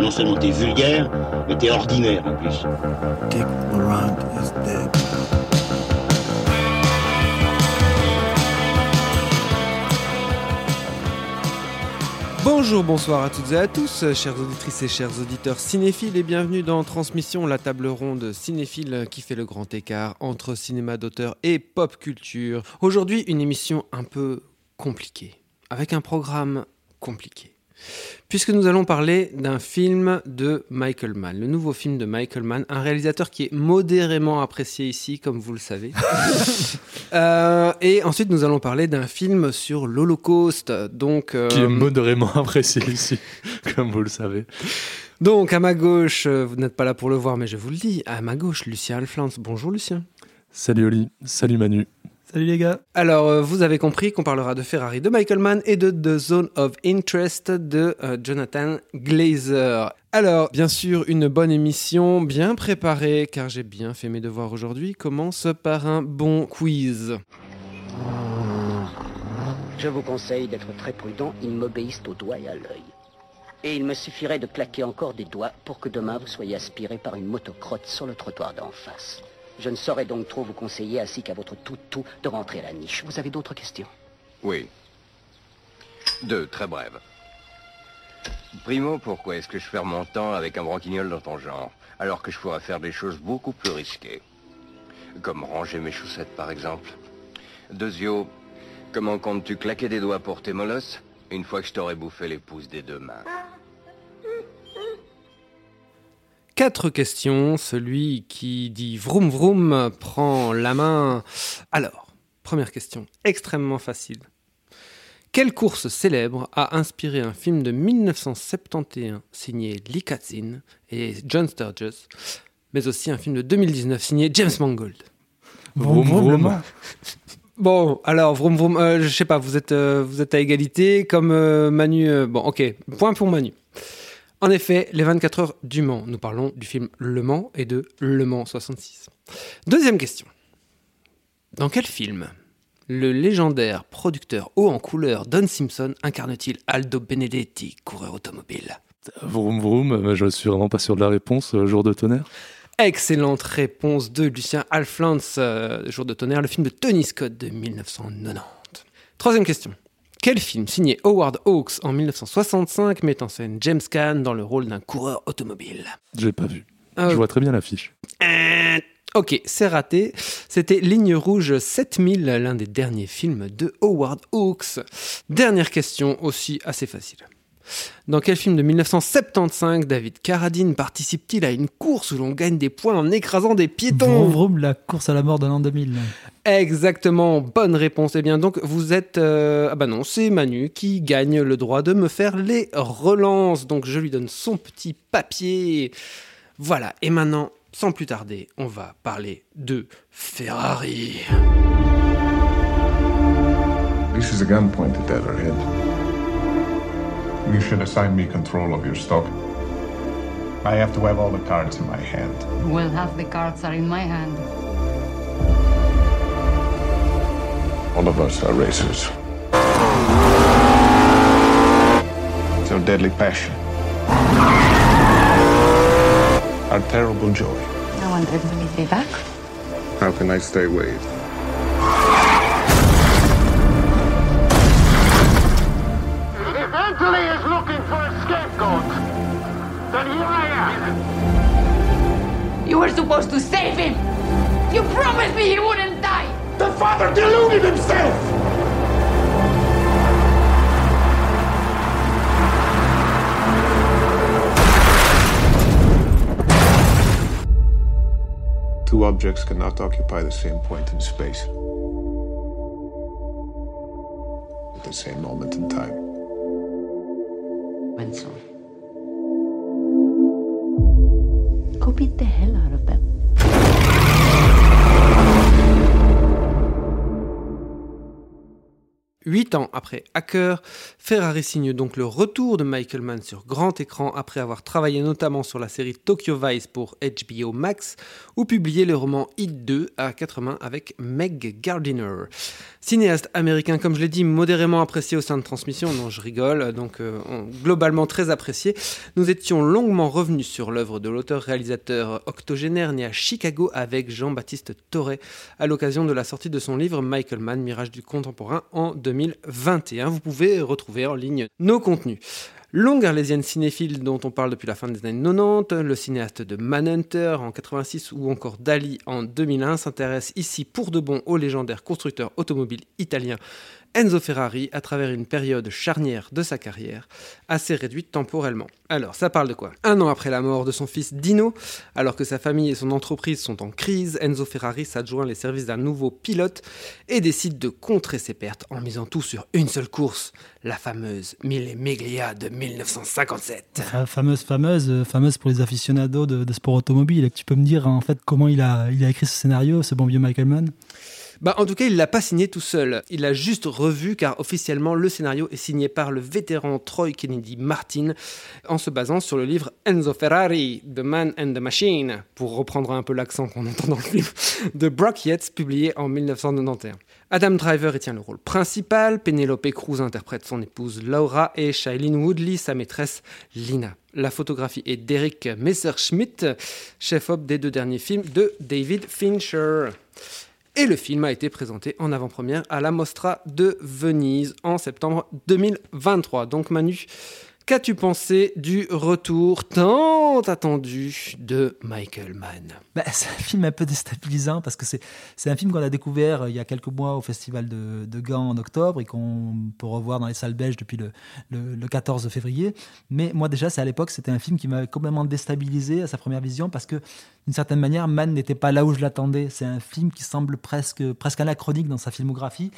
Non seulement t'es vulgaire, mais t'es ordinaire en plus. Dick Laurent is dead. Bonjour, bonsoir à toutes et à tous, chères auditrices et chers auditeurs cinéphiles, et bienvenue dans Transmission, la table ronde cinéphile qui fait le grand écart entre cinéma d'auteur et pop culture. Aujourd'hui, une émission un peu compliquée, avec un programme compliqué. Puisque nous allons parler d'un film de Michael Mann, le nouveau film de Michael Mann, un réalisateur qui est modérément apprécié ici, comme vous le savez. Euh, et ensuite, nous allons parler d'un film sur l'Holocauste. Donc, euh, Qui est modérément apprécié ici, comme vous le savez. donc, à ma gauche, euh, vous n'êtes pas là pour le voir, mais je vous le dis, à ma gauche, Lucien Alflans. Bonjour, Lucien. Salut Oli, salut Manu. Salut les gars. Alors, euh, vous avez compris qu'on parlera de Ferrari de Michael Mann et de The Zone of Interest de euh, Jonathan Glazer. Alors, bien sûr, une bonne émission, bien préparée, car j'ai bien fait mes devoirs aujourd'hui, commence par un bon quiz. Je vous conseille d'être très prudent, ils m'obéissent au doigt et à l'œil. Et il me suffirait de claquer encore des doigts pour que demain vous soyez aspiré par une motocrotte sur le trottoir d'en face. Je ne saurais donc trop vous conseiller, ainsi qu'à votre tout-tout, de rentrer à la niche. Vous avez d'autres questions? Oui. Deux, très brèves. Primo, pourquoi est-ce que je perds mon temps avec un branquignol dans ton genre, alors que je pourrais faire des choses beaucoup plus risquées? Comme ranger mes chaussettes, par exemple. Deuxio, comment comptes-tu claquer des doigts pour tes molosses une fois que je t'aurai bouffé les pouces des deux mains? Quatre questions, celui qui dit vroom vroom prend la main. Alors, première question, extrêmement facile. Quelle course célèbre a inspiré un film de 1971 signé Lee Katzin et John Sturges, mais aussi un film de 2019 signé James Mangold? Vroom, vroom. Bon, alors, vroom vroom, euh, je sais pas, vous êtes, euh, vous êtes à égalité, comme euh, Manu. euh, bon, ok, point pour Manu. En effet, les 24 heures du Mans, nous parlons du film Le Mans et de Le Mans 66. Deuxième question. Dans quel film le légendaire producteur haut en couleur Don Simpson incarne-t-il Aldo Benedetti, coureur automobile? Vroom vroom, euh, je suis vraiment pas sûr de la réponse. euh, Jour de tonnerre. Excellente réponse de Lucien Alflans, euh, Jour de tonnerre, le film de Tony Scott de 1990. Troisième question. Quel film signé Howard Hawks en 1965 met en scène James Caan dans le rôle d'un coureur automobile? J'ai pas vu. Ah, Je vois très bien l'affiche. Euh, Ok, c'est raté. C'était Ligne Rouge 7000, l'un des derniers films de Howard Hawks. Dernière question, aussi assez facile. Dans quel film de 1975 David Carradine participe-t-il à une course où l'on gagne des points en écrasant des piétons? Vroom vroom, la course à la mort de l'an 2000. Exactement, bonne réponse. Eh bien donc vous êtes... euh, Ah bah non, c'est Manu qui gagne le droit de me faire les relances. Donc je lui donne son petit papier. Voilà, et maintenant, sans plus tarder, on va parler de Ferrari. This is a gun pointed at our head. You should assign me control of your stock. I have to have all the cards in my hand. Well, half the cards are in my hand. All of us are racers. It's our deadly passion. Our terrible joy. I wonder will it be back? How can I stay away? You were supposed to save him! You promised me he wouldn't die! The father deluded himself! Two objects cannot occupy the same point in space. At the same moment in time. Benson. Beat the hell out of them. Ans après Hacker, Ferrari signe donc le retour de Michael Mann sur grand écran après avoir travaillé notamment sur la série Tokyo Vice pour HBO Max ou publié le roman Hit 2 à quatre mains avec Meg Gardiner. Cinéaste américain, comme je l'ai dit, modérément apprécié au sein de Transmission, non je rigole, donc euh, globalement très apprécié. Nous étions longuement revenus sur l'œuvre de l'auteur-réalisateur octogénaire né à Chicago avec Jean-Baptiste Toré à l'occasion de la sortie de son livre Michael Mann, Mirage du contemporain en 2021. Vous pouvez retrouver en ligne nos contenus. Longue arlésienne cinéphile dont on parle depuis la fin des années 90, le cinéaste de Manhunter en 86 ou encore Dali en 2001 s'intéresse ici pour de bon au légendaire constructeur automobile italien Enzo Ferrari à travers une période charnière de sa carrière, assez réduite temporellement. Alors, ça parle de quoi? Un an après la mort de son fils Dino, alors que sa famille et son entreprise sont en crise, Enzo Ferrari s'adjoint les services d'un nouveau pilote et décide de contrer ses pertes en misant tout sur une seule course, la fameuse Mille Miglia de 1957. fameuse, fameuse, euh, fameuse pour les aficionados de, de sport automobile. Tu peux me dire en fait comment il a, il a écrit ce scénario, ce bon vieux Michael Mann? Bah, en tout cas, il l'a pas signé tout seul. Il l'a juste revu car officiellement le scénario est signé par le vétéran Troy Kennedy Martin en se basant sur le livre Enzo Ferrari, The Man and the Machine, pour reprendre un peu l'accent qu'on entend dans le film, de Brock Yates, publié en 1991. Adam Driver y tient le rôle principal, Penelope Cruz interprète son épouse Laura et Shailene Woodley sa maîtresse Lina. La photographie est d'Eric Messerschmidt, chef-op des deux derniers films de David Fincher. Et le film a été présenté en avant-première à la Mostra de Venise en septembre 2023. Donc Manu, Qu'as-tu pensé du retour tant attendu de Michael Mann? Bah, C'est un film un peu déstabilisant parce que c'est un film qu'on a découvert euh, il y a quelques mois au Festival de, de Gand en octobre et qu'on peut revoir dans les salles belges depuis le, le, 14 février. Mais moi déjà, c'est à l'époque, c'était un film qui m'avait complètement déstabilisé à sa première vision parce que d'une certaine manière, Mann n'était pas là où je l'attendais. C'est un film qui semble presque, presque anachronique dans sa filmographie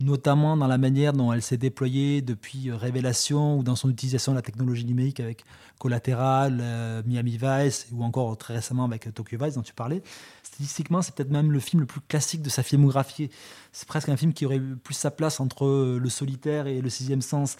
notamment dans la manière dont elle s'est déployée depuis euh, Révélation ou dans son utilisation de la technologie numérique avec Collateral, euh, Miami Vice ou encore très récemment avec Tokyo Vice dont tu parlais. Stylistiquement, c'est peut-être même le film le plus classique de sa filmographie. C'est presque un film qui aurait plus sa place entre euh, Le Solitaire et Le Sixième Sens.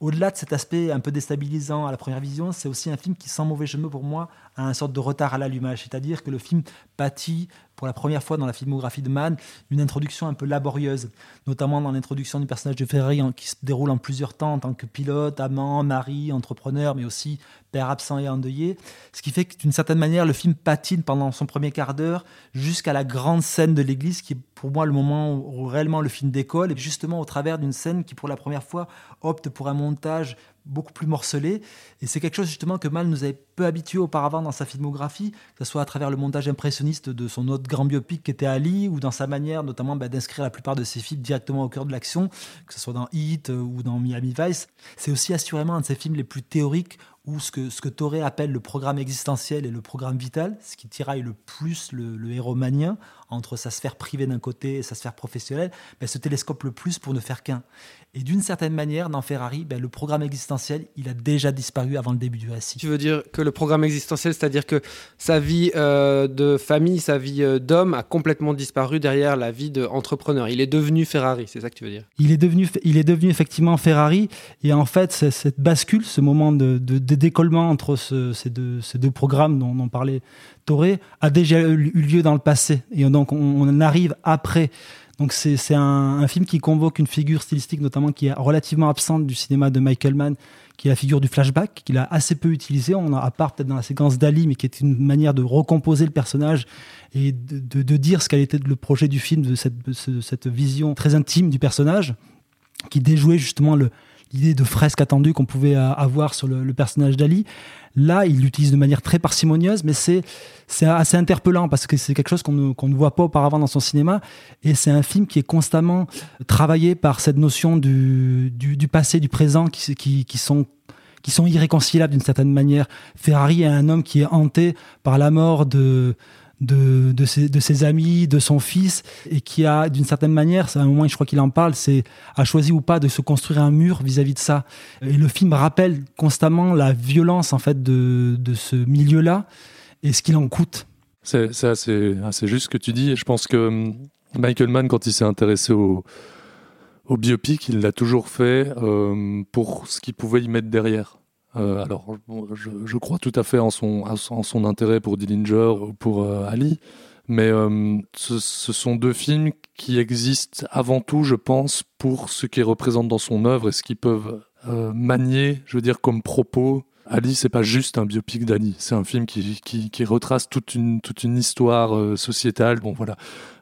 Au-delà de cet aspect un peu déstabilisant à la première vision, c'est aussi un film qui, sans mauvais jeu pour moi, a un sorte de retard à l'allumage. C'est-à-dire que le film pâtit pour la première fois dans la filmographie de Mann, une introduction un peu laborieuse, notamment dans l'introduction du personnage de Ferrari qui se déroule en plusieurs temps en tant que pilote, amant, mari, entrepreneur, mais aussi père absent et endeuillé. Ce qui fait que d'une certaine manière, le film patine pendant son premier quart d'heure jusqu'à la grande scène de l'église qui est pour moi le moment où réellement le film décolle, et justement au travers d'une scène qui pour la première fois opte pour un montage beaucoup plus morcelé. Et c'est quelque chose justement que Mal nous avait peu habitué auparavant dans sa filmographie, que ce soit à travers le montage impressionniste de son autre grand biopic qui était Ali, ou dans sa manière notamment bah, d'inscrire la plupart de ses films directement au cœur de l'action, que ce soit dans Heat euh, ou dans Miami Vice. C'est aussi assurément un de ses films les plus théoriques, où ce que, ce que Toré appelle le programme existentiel et le programme vital, ce qui tiraille le plus le, le héros manien entre sa sphère privée d'un côté et sa sphère professionnelle, ben, se télescope le plus pour ne faire qu'un. Et d'une certaine manière, dans Ferrari, ben, le programme existentiel, il a déjà disparu avant le début du récit. Tu veux dire que le programme existentiel, c'est-à-dire que sa vie euh, de famille, sa vie euh, d'homme a complètement disparu derrière la vie d'entrepreneur. Il est devenu Ferrari, c'est ça que tu veux dire? Il est, devenu, il est devenu effectivement Ferrari. Et en fait, cette bascule, ce moment de, de, décollement entre ces, deux, programmes dont on parlait Toré, a déjà eu lieu dans le passé. Et donc, on, on arrive après donc c'est un, film qui convoque une figure stylistique notamment qui est relativement absente du cinéma de Michael Mann, qui est la figure du flashback, qu'il a assez peu utilisé, on a, à part peut-être dans la séquence d'Ali, mais qui est une manière de recomposer le personnage et de, dire ce qu'allait être le projet du film, de cette, vision très intime du personnage, qui déjouait justement l'idée de fresque attendue qu'on pouvait avoir sur le, personnage d'Ali. Là, il l'utilise de manière très parcimonieuse, mais c'est assez interpellant parce que c'est quelque chose qu'on ne, voit pas auparavant dans son cinéma. Et c'est un film qui est constamment travaillé par cette notion du, passé, du présent qui, qui, sont qui sont irréconciliables d'une certaine manière. Ferrari est un homme qui est hanté par la mort de, de, de, ses, amis, de son fils, et qui a, d'une certaine manière, c'est un moment, je crois qu'il en parle, c'est a choisi ou pas de se construire un mur vis-à-vis de ça. Et le film rappelle constamment la violence en fait de, de ce milieu-là et ce qu'il en coûte. C'est assez, assez, juste ce que tu dis. Et je pense que hum, Michael Mann, quand il s'est intéressé au, au biopic, il l'a toujours fait euh, pour ce qu'il pouvait y mettre derrière. Euh, alors, je, crois tout à fait en son, intérêt pour Dillinger ou pour euh, Ali, mais euh, ce, ce sont deux films qui existent avant tout, je pense, pour ce qu'ils représentent dans son œuvre et ce qu'ils peuvent manier, je veux dire, comme propos. Ali, c'est pas juste un biopic d'Ali, c'est un film qui, qui, qui retrace toute une, toute une histoire euh, sociétale. Bon, voilà.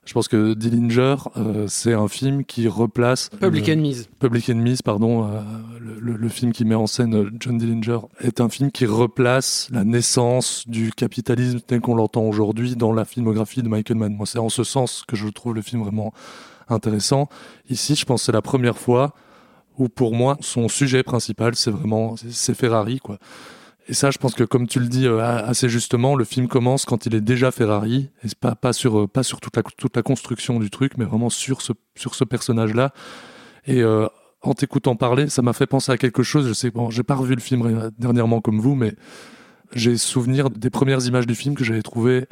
Je pense que Dillinger, euh, c'est un film qui replace. Public Enemies. Public Enemies, pardon, euh, le, le- le film qui met en scène euh, John Dillinger, est un film qui replace la naissance du capitalisme tel qu'on l'entend aujourd'hui dans la filmographie de Michael Mann. Moi, c'est en ce sens que je trouve le film vraiment intéressant. Ici, je pense que c'est la première fois où, pour moi, son sujet principal, c'est vraiment c'est- Ferrari, quoi. Et ça, je pense que comme tu le dis euh, assez justement, le film commence quand il est déjà Ferrari, et pas pas sur euh, pas sur toute la toute la construction du truc, mais vraiment sur ce sur ce personnage-là. Et euh, en t'écoutant parler, ça m'a fait penser à quelque chose. Je sais, bon, j'ai pas revu le film dernièrement comme vous, mais j'ai souvenir des premières images du film que j'avais trouvé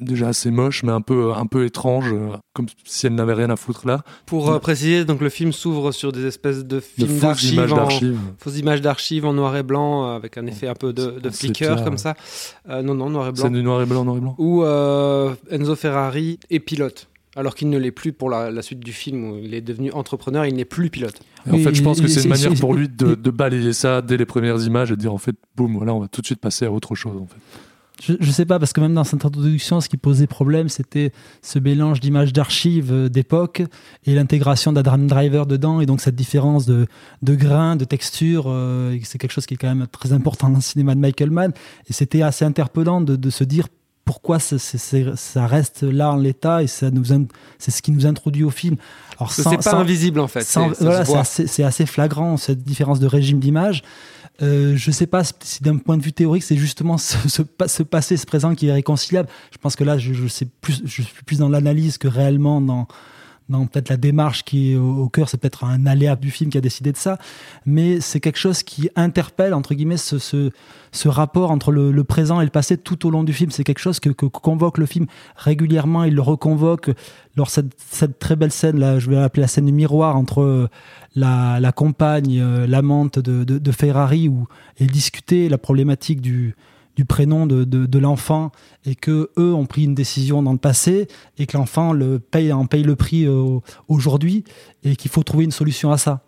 déjà assez moche, mais un peu un peu étrange, euh, comme si elle n'avait rien à foutre là. Pour euh, préciser, donc le film s'ouvre sur des espèces de films fausses d'archives, images d'archives. fausses images d'archives en noir et blanc euh, avec un effet un peu de, flicker comme ouais. ça. Euh, non, non, noir et blanc. C'est du noir et blanc, noir et blanc. Où euh, Enzo Ferrari est pilote. Alors qu'il ne l'est plus pour la, la suite du film où il est devenu entrepreneur, il n'est plus pilote. Et en fait, je pense que c'est une manière pour lui de, de balayer ça dès les premières images et de dire en fait, boum, voilà, on va tout de suite passer à autre chose. En fait. Je, je sais pas, parce que même dans cette introduction, ce qui posait problème, c'était ce mélange d'images d'archives euh, d'époque et l'intégration d'Adam Driver dedans, et donc cette différence de, de grain, de texture, euh, et c'est quelque chose qui est quand même très important dans le cinéma de Michael Mann. Et c'était assez interpellant de, de se dire pourquoi c'est- c'est- ça reste là en l'état, et ça nous in- c'est ce qui nous introduit au film. Alors, c'est pas invisible, en fait, sans- voilà, assez- c'est assez flagrant cette différence de régime d'image. Euh, je sais pas si d'un point de vue théorique, c'est justement ce, ce, pa- ce passé, ce présent qui est réconciliable. Je pense que là, je, je, je suis plus dans l'analyse que réellement dans, dans peut-être la démarche qui est au, cœur. C'est peut-être un aléa du film qui a décidé de ça. Mais c'est quelque chose qui interpelle, entre guillemets, ce, ce, ce rapport entre le, présent et le passé tout au long du film. C'est quelque chose que, que convoque le film régulièrement. Il le reconvoque. Lors cette, cette très belle scène, là, je vais l'appeler la scène du miroir entre euh, la, compagne, euh, l'amante de, Ferrari, où elle discutait la problématique du, du prénom de, l'enfant et que eux ont pris une décision dans le passé et que l'enfant le paye, en paye le prix euh, aujourd'hui et qu'il faut trouver une solution à ça.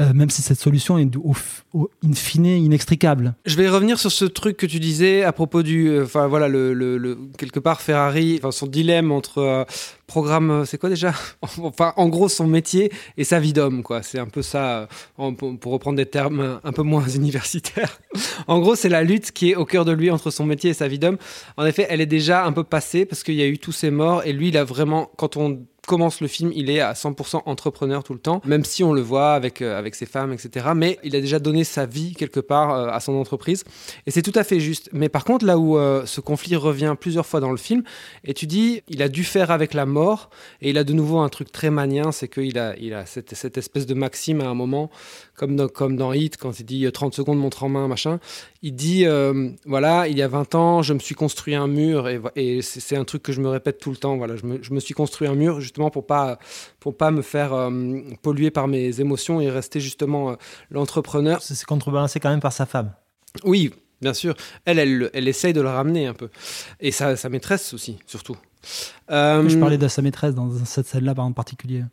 Euh, même si cette solution est au, au, in fine inextricable. Je vais revenir sur ce truc que tu disais à propos du, euh, enfin voilà, le, le, le- quelque part Ferrari, son dilemme entre euh, programme, euh, c'est quoi déjà? Enfin, en gros, son métier et sa vie d'homme, quoi. C'est un peu ça, euh, pour, reprendre des termes un peu moins universitaires. en gros, c'est la lutte qui est au cœur de lui entre son métier et sa vie d'homme. En effet, elle est déjà un peu passée parce qu'il y a eu tous ces morts et lui, il a vraiment, quand on commence le film, il est à 100% entrepreneur tout le temps, même si on le voit avec, euh, avec ses femmes, etc. Mais il a déjà donné sa vie quelque part euh, à son entreprise. Et c'est tout à fait juste. Mais par contre, là où euh, ce conflit revient plusieurs fois dans le film, et tu dis, il a dû faire avec la mort, et il a de nouveau un truc très manien, c'est qu'il a, il a cette, cette espèce de maxime à un moment, comme dans, comme dans Hit, quand il dit euh, 30 secondes, montre en main, machin. Il dit, euh, voilà, il y a 20 ans, je me suis construit un mur, et, c'est c'est un truc que je me répète tout le temps, voilà, je me, je me suis construit un mur justement pour pas, pour pas me faire euh, polluer par mes émotions et rester justement euh, l'entrepreneur. C'est contrebalancé quand même par sa femme. Oui, bien sûr. Elle, elle, elle essaye de le ramener un peu. Et sa, sa maîtresse aussi, surtout. Euh, Je parlais de sa maîtresse dans cette scène-là en particulier.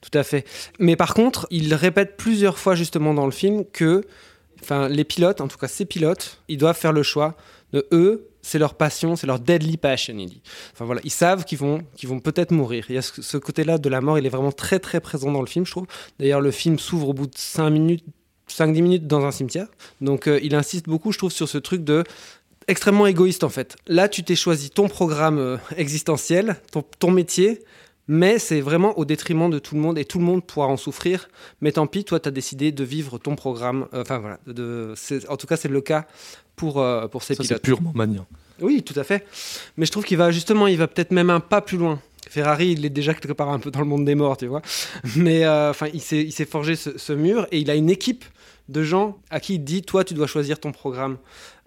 Tout à fait. Mais par contre, il répète plusieurs fois justement dans le film que enfin, les pilotes, en tout cas ces pilotes, ils doivent faire le choix de eux, c'est leur passion, c'est leur deadly passion, il dit. Enfin voilà, ils savent qu'ils vont, qu'ils vont peut-être mourir. Il y a ce, ce côté-là de la mort, il est vraiment très très présent dans le film, je trouve. D'ailleurs, le film s'ouvre au bout de 5 minutes, 5-10 minutes dans un cimetière. Donc euh, il insiste beaucoup, je trouve, sur ce truc de extrêmement égoïste en fait. Là, tu t'es choisi ton programme euh, existentiel, ton, ton métier, mais c'est vraiment au détriment de tout le monde et tout le monde pourra en souffrir. Mais tant pis, toi, tu as décidé de vivre ton programme. Euh, Enfin voilà, de, c'est- en tout cas, c'est le cas pour, euh, pour ces Ça, c'est pilotes. purement manien. Oui, tout à fait. Mais je trouve qu'il va justement, il va peut-être même un pas plus loin. Ferrari, il est déjà quelque part un peu dans le monde des morts, tu vois. Mais enfin, il s'est, il s'est forgé ce, ce mur et il a une équipe de gens à qui il dit, toi, tu dois choisir ton programme,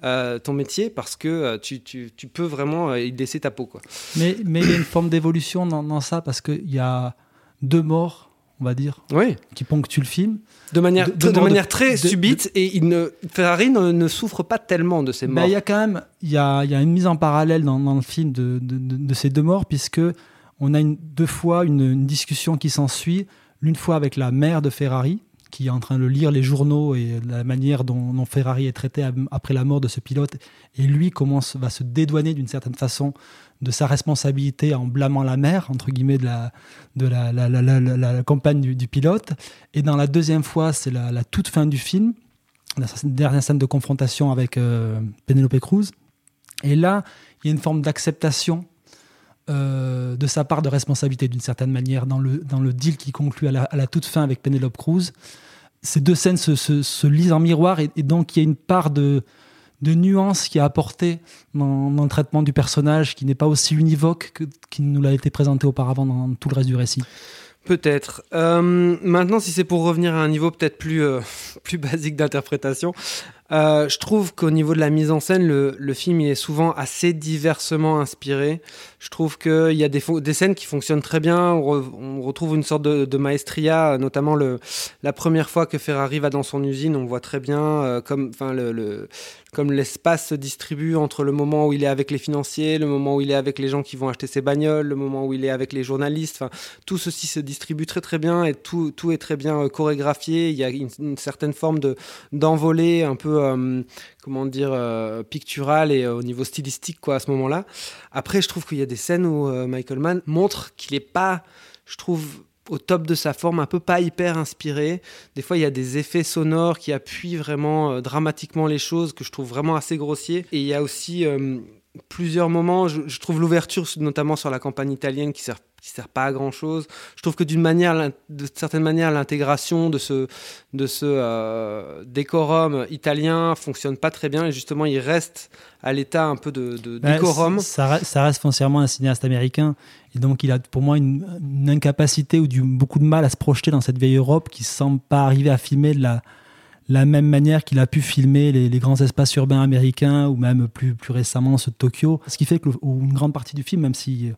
euh, ton métier, parce que euh, tu, tu, tu peux vraiment euh, y laisser ta peau, quoi. Mais, mais il y a une forme d'évolution dans, dans ça parce qu'il y a deux morts on va dire, Oui. qui ponctue le film. De manière, De- très- de de- manière très subite et il ne, Ferrari ne, ne souffre pas tellement de ces Ben, morts. il y a quand même il y a, il y a une mise en parallèle dans, dans le film de, ces deux morts, puisque on a une, deux fois une, une discussion qui s'ensuit, l'une fois avec la mère de Ferrari, qui est en train de lire les journaux et la manière dont, dont Ferrari est traité après la mort de ce pilote, et lui commence, va se dédouaner d'une certaine façon de sa responsabilité en blâmant la mère, entre guillemets, de la, de la, la, la, la- compagne du, pilote. Et dans la deuxième fois, c'est la, la toute fin du film, la dernière scène de confrontation avec euh, Penelope Cruz. Et là, il y a une forme d'acceptation euh, de sa part de responsabilité d'une certaine manière dans le, dans le deal qui conclut à la, toute fin avec Penelope Cruz. Ces deux scènes se, se- se lisent en miroir et, donc il y a une part de, de nuance qui est apportée dans, dans le traitement du personnage qui n'est pas aussi univoque que, qu'il nous l'a été présenté auparavant dans tout le reste du récit. Peut-être. Euh, maintenant, si c'est pour revenir à un niveau peut-être plus, euh, plus basique d'interprétation, euh, je trouve qu'au niveau de la mise en scène, le, film il est souvent assez diversement inspiré. Je trouve qu'il y a des, scènes qui fonctionnent très bien. On, re- on retrouve une sorte de, maestria, notamment le, la première fois que Ferrari va dans son usine, on voit très bien euh, comme, enfin, le- comme l'espace se distribue entre le moment où il est avec les financiers, le moment où il est avec les gens qui vont acheter ses bagnoles, le moment où il est avec les journalistes. Tout ceci se distribue très très bien et tout, tout est très bien euh, chorégraphié. Il y a une, certaine forme de d'envolée un peu, euh, comment dire, euh, picturale et au niveau stylistique quoi à ce moment-là. Après, je trouve qu'il y a des scènes où Michael Mann montre qu'il est pas, je trouve au top de sa forme, un peu pas hyper inspiré. Des fois, il y a des effets sonores qui appuient vraiment euh, dramatiquement les choses que je trouve vraiment assez grossiers. Et il y a aussi euh, plusieurs moments, je trouve l'ouverture, notamment sur la campagne italienne, qui sert qui sert pas à grand chose. Je trouve que d'une manière, l'in- de certaine manière, l'intégration de ce, de ce euh, décorum italien fonctionne pas très bien et justement, il reste à l'état un peu de, de Ben, décorum. Ça, re- ça reste foncièrement un cinéaste américain. Et donc, il a pour moi une, une incapacité ou du, beaucoup de mal à se projeter dans cette vieille Europe qui semble pas arriver à filmer de la, la même manière qu'il a pu filmer les, les grands espaces urbains américains ou même plus, plus récemment ceux de Tokyo. Ce qui fait que le- ou une grande partie du film, même si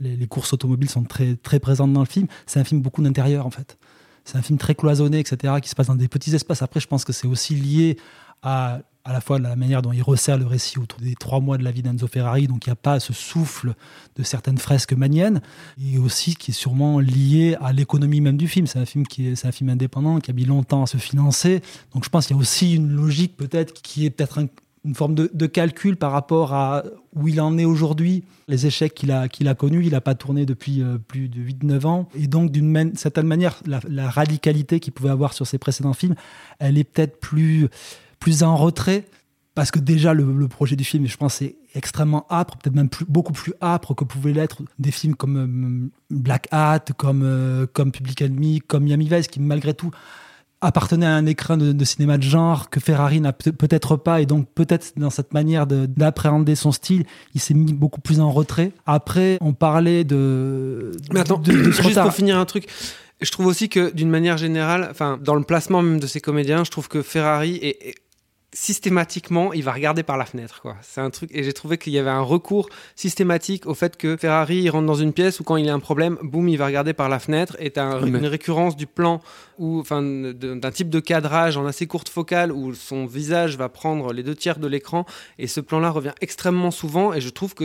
les, courses automobiles sont très, très présentes dans le film, c'est un film beaucoup d'intérieur en fait. C'est un film très cloisonné, etc., qui se passe dans des petits espaces. Après, je pense que c'est aussi lié à, à la fois la manière dont il resserre le récit autour des trois mois de la vie d'Enzo Ferrari, donc il n'y a pas ce souffle de certaines fresques maniennes, et aussi qui est sûrement lié à l'économie même du film. C'est un film qui est, c'est un film indépendant qui a mis longtemps à se financer, donc je pense qu'il y a aussi une logique peut-être qui est peut-être un- une forme de, calcul par rapport à où il en est aujourd'hui, les échecs qu'il a, qu'il a connus. Il n'a pas tourné depuis euh, plus de 8-9 ans. Et donc, d'une certaine manière, la, radicalité qu'il pouvait avoir sur ses précédents films, elle est peut-être plus, plus en retrait. Parce que déjà, le, projet du film, je pense, est extrêmement âpre, peut-être même beaucoup plus âpre que pouvaient l'être des films comme euh, Black Hat, comme, euh, comme Public Enemy, comme Miami Vice, qui malgré tout appartenait à un écran de, de cinéma de genre que Ferrari n'a peut- peut-être pas et donc peut-être dans cette manière de- d'appréhender son style il s'est mis beaucoup plus en retrait après on parlait de Mais attends, de- de ce juste pour finir un truc. Je trouve aussi que d'une manière générale, enfin, dans le placement même de ces comédiens, je trouve que Ferrari est, est- systématiquement, il va regarder par la fenêtre, quoi. C'est un truc, et j'ai trouvé qu'il y avait un recours systématique au fait que Ferrari il rentre dans une pièce où quand il a un problème, boum, il va regarder par la fenêtre. Et t'as un- une récurrence du plan ou enfin d'un type de cadrage en assez courte focale où son visage va prendre les deux tiers de l'écran. Et ce plan-là revient extrêmement souvent. Et je trouve que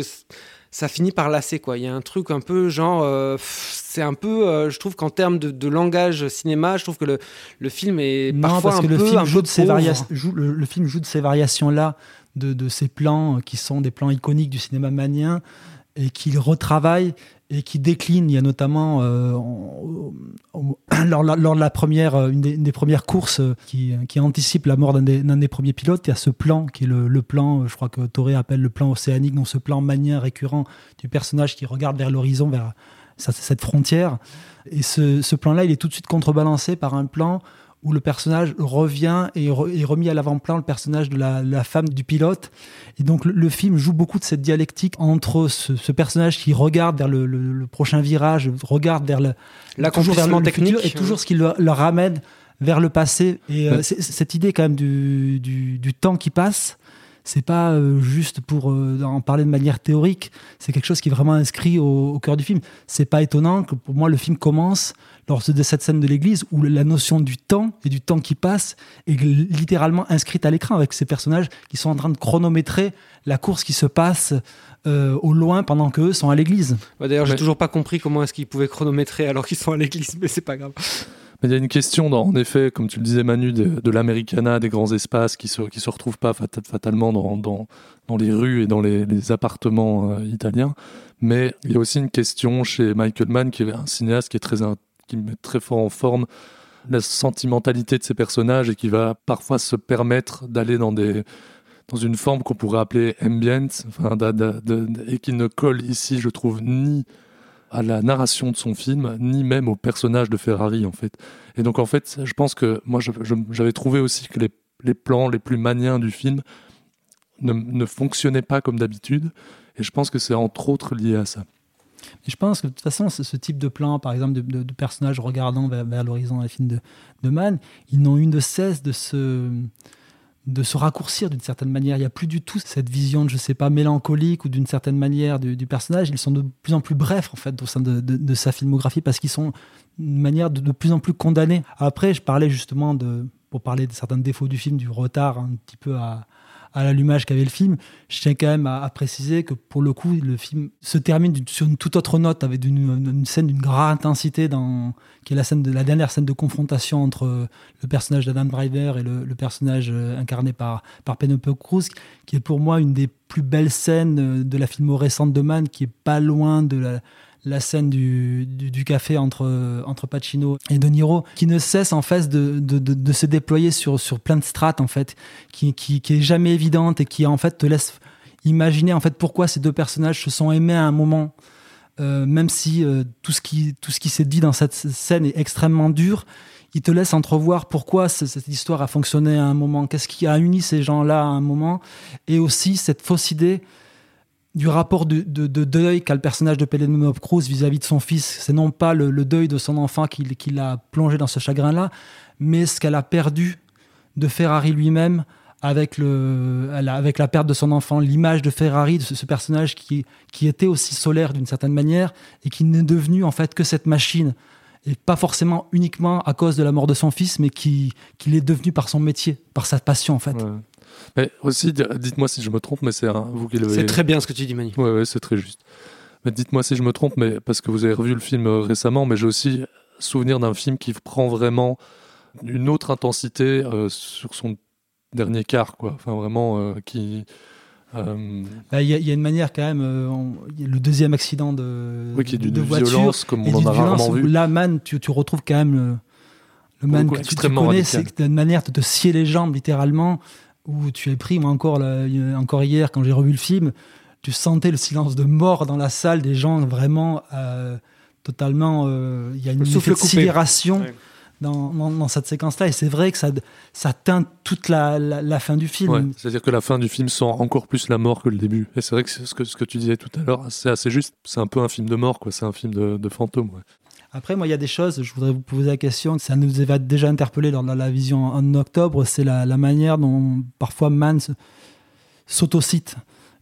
ça finit par lasser quoi. Il y a un truc un peu genre, euh, c'est un peu, euh, je trouve qu'en termes de, de langage cinéma, je trouve que le, le film est non parfois parce que un le peu, film un joue peu de ces variations le, le film joue de ces variations là de, de ces plans qui sont des plans iconiques du cinéma manien et qu'il retravaille et qui décline. Il y a notamment euh, lors, de la première, euh, une des, premières courses euh, qui, qui anticipe la mort d'un des, premiers pilotes. Il y a ce plan qui est le, plan, je crois que Toré appelle le plan océanique, donc ce plan manien récurrent du personnage qui regarde vers l'horizon, vers cette frontière. Et ce plan-là, il est tout de suite contrebalancé par un plan où le personnage revient et re- est remis à l'avant-plan, le personnage de la, la femme du pilote. Et donc le, le film joue beaucoup de cette dialectique entre ce, ce personnage qui regarde vers le, le- le prochain virage, regarde vers le, vers futur, technique. et toujours ce qui le, le ramène vers le passé. Et euh, Ouais. cette idée quand même du, du, du temps qui passe, c'est pas euh, juste pour euh, en parler de manière théorique, c'est quelque chose qui est vraiment inscrit au, au cœur du film. C'est pas étonnant que pour moi le film commence lors de cette scène de l'église où la notion du temps et du temps qui passe est littéralement inscrite à l'écran avec ces personnages qui sont en train de chronométrer la course qui se passe euh, au loin pendant qu'eux sont à l'église. Ouais, D'ailleurs, j'ai Mais- toujours pas compris comment est-ce qu'ils pouvaient chronométrer alors qu'ils sont à l'église, mais c'est pas grave. Il y a une question, en effet, comme tu le disais Manu, de, de l'Americana, des grands espaces qui se, se retrouvent pas fata- fatalement dans, les rues et dans les, appartements euh, italiens. Mais il y a aussi une question chez Michael Mann, qui est un cinéaste qui met très fort en forme la sentimentalité de ses personnages et qui va parfois se permettre d'aller dans une forme qu'on pourrait appeler ambient, et qui ne colle ici, je trouve, ni à la narration de son film, ni même au personnage de Ferrari, en fait. Et donc, en fait, je pense que moi, j'avais trouvé aussi que les, plans les plus maniens du film ne, fonctionnaient pas comme d'habitude. Et je pense que c'est entre autres lié à ça. Et je pense que de toute façon, ce, ce type de plan, par exemple, de, de- personnages regardant vers, l'horizon les films de, de Mann, ils n'ont eu de cesse de se, de se raccourcir d'une certaine manière. Il n'y a plus du tout cette vision, de, je sais pas, mélancolique ou d'une certaine manière du, personnage. Ils sont de plus en plus brefs, en fait, au sein de, de- sa filmographie parce qu'ils sont une manière de, de plus en plus condamnés. Après, je parlais justement de, pour parler de certains défauts du film, du retard un petit peu à, à l'allumage qu'avait le film, je tiens quand même à, préciser que pour le coup, le film se termine sur une toute autre note, avec une, scène d'une grande intensité, qui est la, scène de, la dernière scène de confrontation entre euh, le personnage d'Adam Driver et le, le personnage euh, incarné par, par Penelope Cruz, qui est pour moi une des plus belles scènes euh, de la filmo récente de Mann, qui est pas loin de la, la scène du, café entre, Pacino et De Niro, qui ne cesse en fait de, se déployer sur, plein de strates en fait, qui, qui, est jamais évidente et qui en fait te laisse imaginer en fait pourquoi ces deux personnages se sont aimés à un moment, euh, même si euh, tout ce qui tout ce qui s'est dit dans cette scène est extrêmement dur. Il te laisse entrevoir pourquoi ce- cette histoire a fonctionné à un moment, qu'est-ce qui a uni ces gens-là à un moment, et aussi cette fausse idée du rapport de, de- de deuil qu'a le personnage de Penelope Cruz vis-à-vis de son fils. C'est non pas le, deuil de son enfant qui, qui l'a plongé dans ce chagrin-là, mais ce qu'elle a perdu de Ferrari lui-même avec, avec la perte de son enfant, l'image de Ferrari, de ce, personnage qui, qui était aussi solaire d'une certaine manière et qui n'est devenu en fait que cette machine. Et pas forcément uniquement à cause de la mort de son fils, mais qui, qu'il est devenu par son métier, par sa passion en fait. Mais aussi, dites-moi si je me trompe, mais c'est vous qui l'avez. C'est très bien ce que tu dis, Manu. Ouais, ouais, c'est très juste. Mais dites-moi si je me trompe, mais parce que vous avez revu le film euh, récemment, mais j'ai aussi souvenir d'un film qui prend vraiment une autre intensité euh, sur son dernier quart, quoi. Enfin, vraiment, euh, qui. euh, Bah, Il y, a- il y a une manière quand même, euh, on- le deuxième accident de, Oui, qui est de, d'une de voiture violence comme on en a rarement violence où vu. Là, man, tu, tu retrouves quand même le, le man que tu- tu, connais, c'est une manière de te scier les jambes littéralement, où tu es pris, moi encore, là, a- encore hier quand j'ai revu le film, tu sentais le silence de mort dans la salle, des gens vraiment euh, totalement, euh, il y a une sidération Ouais. dans, dans- dans cette séquence-là, et c'est vrai que ça, ça teinte toute la, la- la fin du film. ouais, C'est-à-dire que la fin du film sent encore plus la mort que le début. Et c'est vrai que ce que, ce que tu disais tout à l'heure, c'est assez juste. C'est un peu un film de mort, quoi. C'est un film de, de fantôme. ouais. Après, moi, il y a des choses, je voudrais vous poser la question, ça nous avait déjà interpellé lors de la vision en octobre, c'est la, la manière dont parfois Mann s'autocite.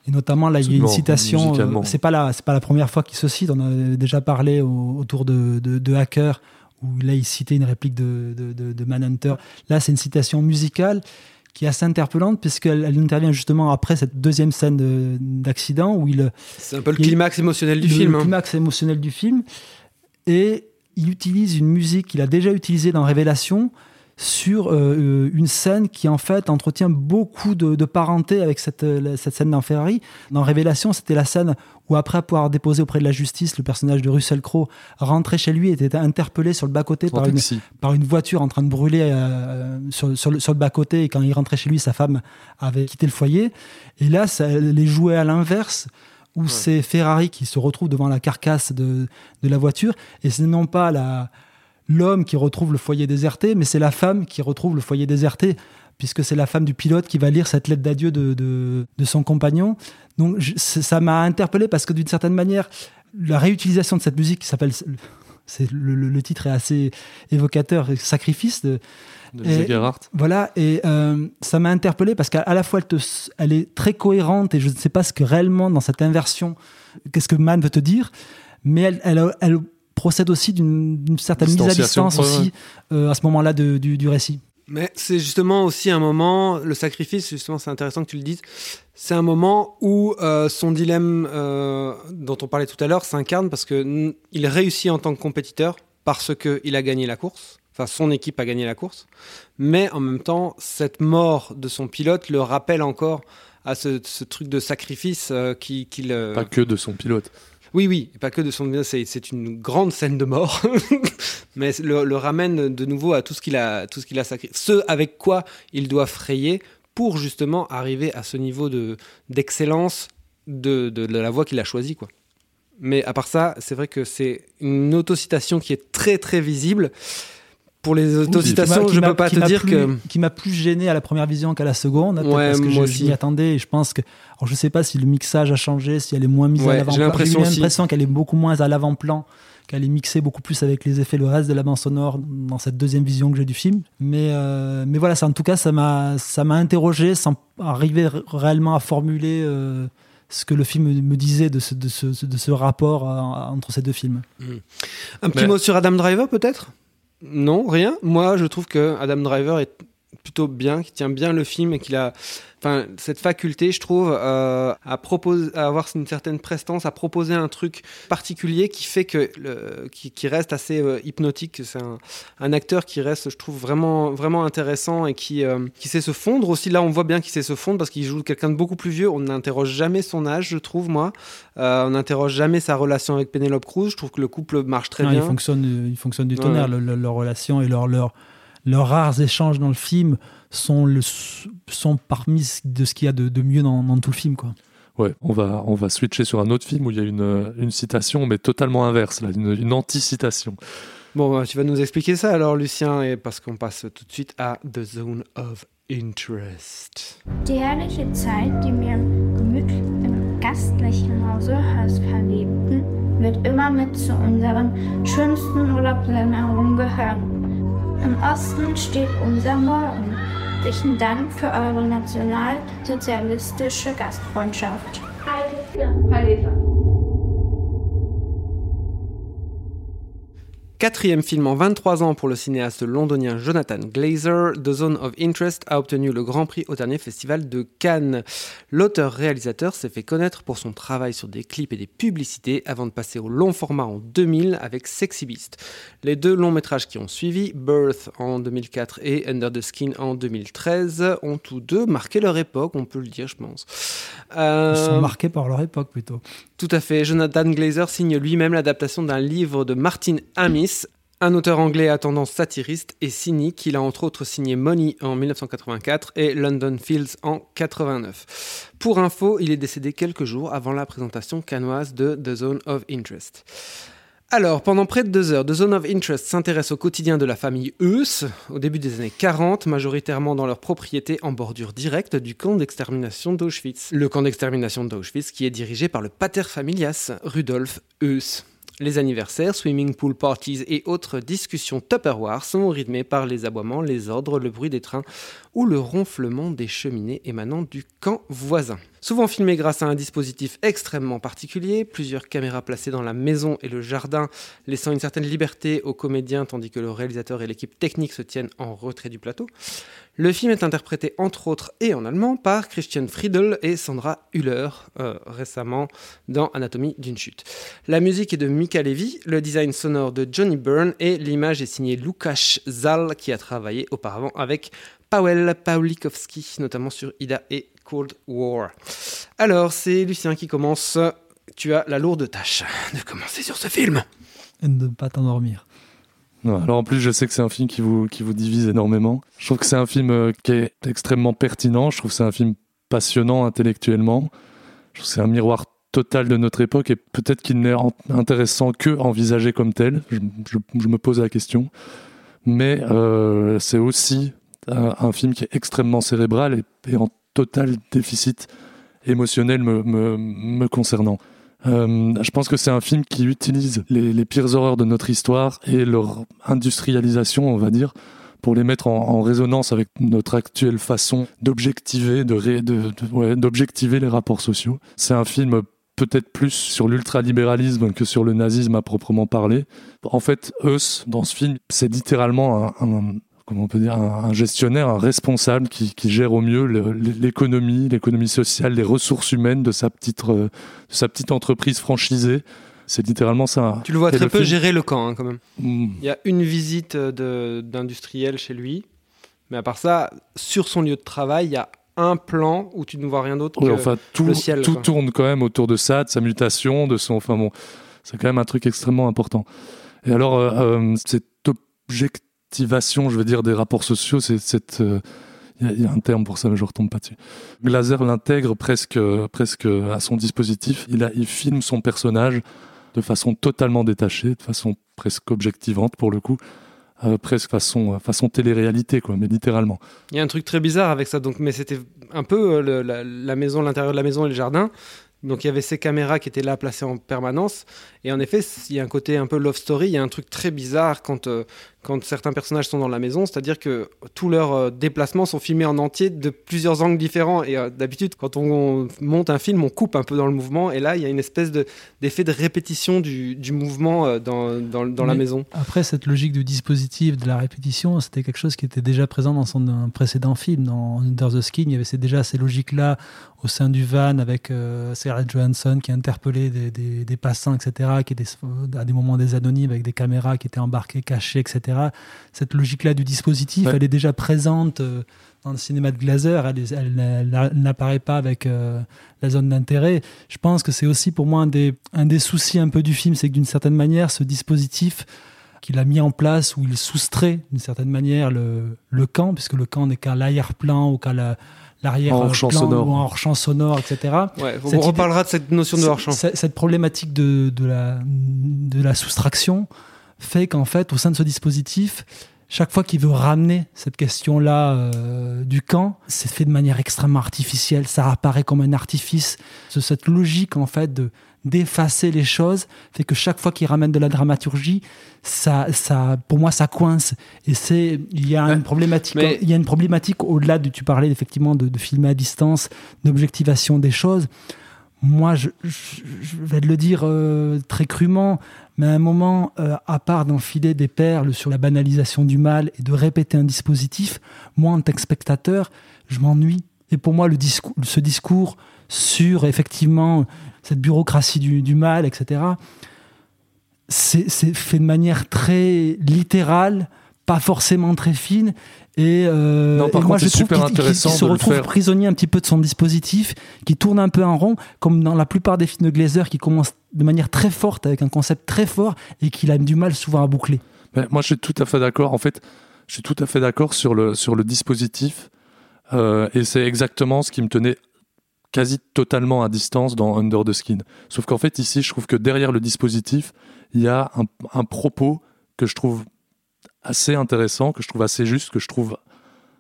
Et notamment, là, il y a une citation, euh, c'est pas, la, pas la première fois qu'il se cite, on avait déjà parlé au- autour de, de, de Hacker, où là, il citait une réplique de, de, de, Manhunter. Là, c'est une citation musicale qui est assez interpellante, puisqu'elle elle intervient justement après cette deuxième scène de- d'accident, où il, C'est un peu le Il a- climax émotionnel du le, film. le hein. climax émotionnel du film. Et il utilise une musique qu'il a déjà utilisée dans Révélation sur euh, euh, une scène qui en fait entretient beaucoup de, de parenté avec cette, euh, cette scène dans Ferrari. Dans Révélation, c'était la scène où après avoir déposé auprès de la justice, le personnage de Russell Crowe rentrait chez lui et était interpellé sur le bas-côté par une, par une voiture en train de brûler euh, sur, sur le, sur le bas-côté. Et quand il rentrait chez lui, sa femme avait quitté le foyer. Et là, ça les jouait à l'inverse, où c'est Ferrari qui se retrouve devant la carcasse de, de la voiture. Et c'est non pas la l'homme qui retrouve le foyer déserté, mais c'est la femme qui retrouve le foyer déserté, puisque c'est la femme du pilote qui va lire cette lettre d'adieu de, de, de son compagnon. Donc je- ça m'a interpellé parce que d'une certaine manière, la réutilisation de cette musique qui s'appelle le- le titre est assez évocateur, sacrifice de. De Et-. Voilà, et euh, ça m'a interpellé parce qu'à la fois elle, te s- elle est très cohérente et je ne sais pas ce que réellement dans cette inversion, qu'est-ce que Mann veut te dire, mais elle, elle, elle procède aussi d'une certaine mise à distance ouais, aussi euh, à ce moment-là du, du récit. Mais c'est justement aussi un moment, le sacrifice, justement, c'est intéressant que tu le dises. C'est un moment où euh, son dilemme euh, dont on parlait tout à l'heure s'incarne parce que il réussit en tant que compétiteur parce qu'il a gagné la course. Enfin, son équipe a gagné la course. Mais en même temps, cette mort de son pilote le rappelle encore à ce, ce truc de sacrifice euh, qui- qu'il. euh, Pas que de son pilote. oui, oui, pas que de son c'est c'est une grande scène de mort, mais le, le ramène de nouveau à tout ce qu'il a, tout ce qu'il a sacrifié, ce avec quoi il doit frayer pour justement arriver à ce niveau de d'excellence de, de, de la voie qu'il a choisie, quoi. Mais à part ça, c'est vrai que c'est une autocitation qui est très très visible. Pour les autocitations, je m'a- peux pas te dire plus- que qui m'a plus gêné à la première vision qu'à la seconde, Ouais, parce que moi je, m'y attendais et je pense que, alors je sais pas si le mixage a changé, si elle est moins mise Ouais, à j'ai l'avant-plan. l'impression aussi. l'impression qu'elle est beaucoup moins à l'avant-plan, qu'elle est mixée beaucoup plus avec les effets, le reste de la bande sonore dans cette deuxième vision que j'ai du film. Mais, euh, mais voilà, ça, en tout cas, ça m'a, ça m'a interrogé sans arriver réellement à formuler euh, ce que le film me disait de ce, de ce, de ce rapport euh, entre ces deux films. Un petit Mais- mot sur Adam Driver peut-être? Non, rien. Moi, je trouve que Adam Driver est plutôt bien, qu'il tient bien le film et qu'il a, enfin, cette faculté, je trouve, euh, à proposer, à avoir une certaine prestance, à proposer un truc particulier qui fait que, le, qui, qui reste assez euh, hypnotique. C'est un, un acteur qui reste, je trouve, vraiment, vraiment intéressant et qui, euh, qui sait se fondre aussi. Là, on voit bien qu'il sait se fondre parce qu'il joue quelqu'un de beaucoup plus vieux. On n'interroge jamais son âge, je trouve, moi. Euh, on n'interroge jamais sa relation avec Penelope Cruz. Je trouve que le couple marche très Non, bien. Il fonctionne, il fonctionne du tonnerre. ouais. Le- le- leur relation et leur, leur, leurs rares échanges dans le film sont, le, sont parmi ce- de ce qu'il y a de, de mieux dans, dans tout le film. Quoi. Ouais, on va, on va switcher sur un autre film où il y a une, une citation, mais totalement inverse, là, une, une anti-citation. Bon, bah, tu vas nous expliquer ça alors, Lucien, et parce qu'on passe tout de suite à The Zone of Interest. Die herrliche Zeit, die mir gemütlich im gastlichen Hause Haus verlebten, wird immer mit zu unseren schönsten Urlaubsländern gehören. Im Osten steht unser Morgen. Herzlichen Dank für eure nationalsozialistische Gastfreundschaft. Heil Hitler! Heil Hitler! Quatrième film en 23 ans pour le cinéaste londonien Jonathan Glazer, The Zone of Interest a obtenu le Grand Prix au dernier festival de Cannes. L'auteur-réalisateur s'est fait connaître pour son travail sur des clips et des publicités avant de passer au long format en 2000 avec Sexy Beast. Les deux longs métrages qui ont suivi, Birth en 2004 et Under the Skin en 2013, ont tous deux marqué leur époque, on peut le dire, je pense. Euh, Ils sont marqués par leur époque plutôt. tout à fait. Jonathan Glazer signe lui-même l'adaptation d'un livre de Martin Amis, un auteur anglais à tendance satiriste et cynique. Il a entre autres signé Money en 1984 et London Fields en 89. Pour info, il est décédé quelques jours avant la présentation canoise de The Zone of Interest. Alors, pendant près de deux heures, The Zone of Interest s'intéresse au quotidien de la famille Eus, au début des années 40, majoritairement dans leur propriété en bordure directe du camp d'extermination d'Auschwitz. Le camp d'extermination d'Auschwitz qui est dirigé par le pater familias Rudolf Eus. Les anniversaires, swimming pool parties et autres discussions Tupperware sont rythmés par les aboiements, les ordres, le bruit des trains ou le ronflement des cheminées émanant du camp voisin. Souvent filmé grâce à un dispositif extrêmement particulier, plusieurs caméras placées dans la maison et le jardin, laissant une certaine liberté aux comédiens tandis que le réalisateur et l'équipe technique se tiennent en retrait du plateau. Le film est interprété entre autres et en allemand par Christian Friedel et Sandra Hüller, euh, récemment dans Anatomie d'une chute. La musique est de Mika Levy, le design sonore de Johnny Byrne et l'image est signée Lukasz Zal qui a travaillé auparavant avec Paweł Pawlikowski, notamment sur Ida et Cold War. Alors, c'est Lucien qui commence. Tu as la lourde tâche de commencer sur ce film. Et de ne pas t'endormir. Non, alors en plus, je sais que c'est un film qui vous, qui vous divise énormément. Je trouve que c'est un film euh, qui est extrêmement pertinent. Je trouve que c'est un film passionnant intellectuellement. Je trouve que c'est un miroir total de notre époque et peut-être qu'il n'est intéressant que envisagé comme tel. Je, je- je me pose la question. Mais euh, c'est aussi un, un film qui est extrêmement cérébral et, et en total déficit émotionnel me, me, concernant. Euh, je pense que c'est un film qui utilise les, pires horreurs de notre histoire et leur industrialisation, on va dire, pour les mettre en, résonance avec notre actuelle façon d'objectiver, de, d'objectiver les rapports sociaux. C'est un film peut-être plus sur l'ultralibéralisme que sur le nazisme à proprement parler. En fait, Eus, dans ce film, c'est littéralement un comment on peut dire, un, un gestionnaire, un responsable qui, qui gère au mieux l'économie, l'économie sociale, les ressources humaines de sa petite, euh, de sa petite entreprise franchisée. C'est littéralement ça. Tu le vois très le peu film... gérer le camp, hein, quand même. Mm. Il y a une visite d'industriel chez lui, mais à part ça, sur son lieu de travail, il y a un plan où tu ne vois rien d'autre oui, que enfin, tout, le ciel. Tout quoi. tourne quand même autour de ça, de sa mutation, de son. Enfin bon, c'est quand même un truc extrêmement important. Et alors, euh, euh, cette objectivation, je veux dire, des rapports sociaux, c'est cette. Il euh, y, y, a un terme pour ça, mais je retombe pas dessus. Glaser l'intègre presque, presque à son dispositif. Il, a, il filme son personnage de façon totalement détachée, de façon presque objectivante pour le coup. Euh, presque façon, façon télé-réalité, quoi, mais littéralement. Il y a un truc très bizarre avec ça, donc, mais c'était un peu euh, la, maison, l'intérieur de la maison et le jardin. Donc il y avait ces caméras qui étaient là placées en permanence. Et en effet, il y a un côté un peu love story. Il y a un truc très bizarre quand, euh, quand certains personnages sont dans la maison. C'est-à-dire que tous leurs euh, déplacements sont filmés en entier de plusieurs angles différents. Et euh, d'habitude, quand on, on, monte un film, on coupe un peu dans le mouvement. Et là, il y a une espèce d'effet de, de, répétition du, du mouvement dans, dans, dans la maison. Après, cette logique du dispositif, de la répétition, c'était quelque chose qui était déjà présent dans son précédent film. Dans Under the Skin, il y avait déjà ces logiques-là au sein du van avec euh, Scarlett Johansson qui interpellait des, des, des passants, etc., qui étaient à des moments des anonymes avec des caméras qui étaient embarquées, cachées, etc. Cette logique-là du dispositif, ouais. elle est déjà présente euh, dans le cinéma de Glaser, elle, elle, elle n'apparaît pas avec euh, la zone d'intérêt. Je pense que c'est aussi pour moi un des, un des soucis un peu du film, c'est que d'une certaine manière, ce dispositif qu'il a mis en place, où il soustrait d'une certaine manière le, le camp, puisque le camp n'est qu'à l'arrière-plan ou qu'à la l'arrière en champ sonore. ou en hors-champ sonore, etc. Ouais, on reparlera de cette notion de hors-champ. Cette problématique de, de, la, de la soustraction fait qu'en fait, au sein de ce dispositif, chaque fois qu'il veut ramener cette question-là euh, du camp, c'est fait de manière extrêmement artificielle. Ça apparaît comme un artifice. Cette logique, en fait, de d'effacer les choses fait que chaque fois qu'il ramène de la dramaturgie ça ça pour moi ça coince. Et c'est il y a une problématique Mais... il y a une problématique au-delà de tu parlais effectivement de, de filmer à distance d'objectivation des choses. Moi je, je, je, vais le dire euh, très crûment mais à un moment euh, à part d'enfiler des perles sur la banalisation du mal et de répéter un dispositif moi en tant que spectateur je m'ennuie et pour moi le discours ce discours sur effectivement cette bureaucratie du, du mal, etc. C'est fait de manière très littérale, pas forcément très fine. Et, euh, non, par et moi, contre, je trouve qu'il qu qu se retrouve prisonnier un petit peu de son dispositif, qui tourne un peu en rond, comme dans la plupart des films de Glazer, qui commencent de manière très forte, avec un concept très fort, et qu'il a du mal souvent à boucler. Mais moi, je suis tout à fait d'accord. En fait, je suis tout à fait d'accord sur le, sur le dispositif. Euh, et c'est exactement ce qui me tenait quasi totalement à distance dans Under the Skin. Sauf qu'en fait, ici, je trouve que derrière le dispositif, il y a un, un, propos que je trouve assez intéressant, que je trouve assez juste, que je trouve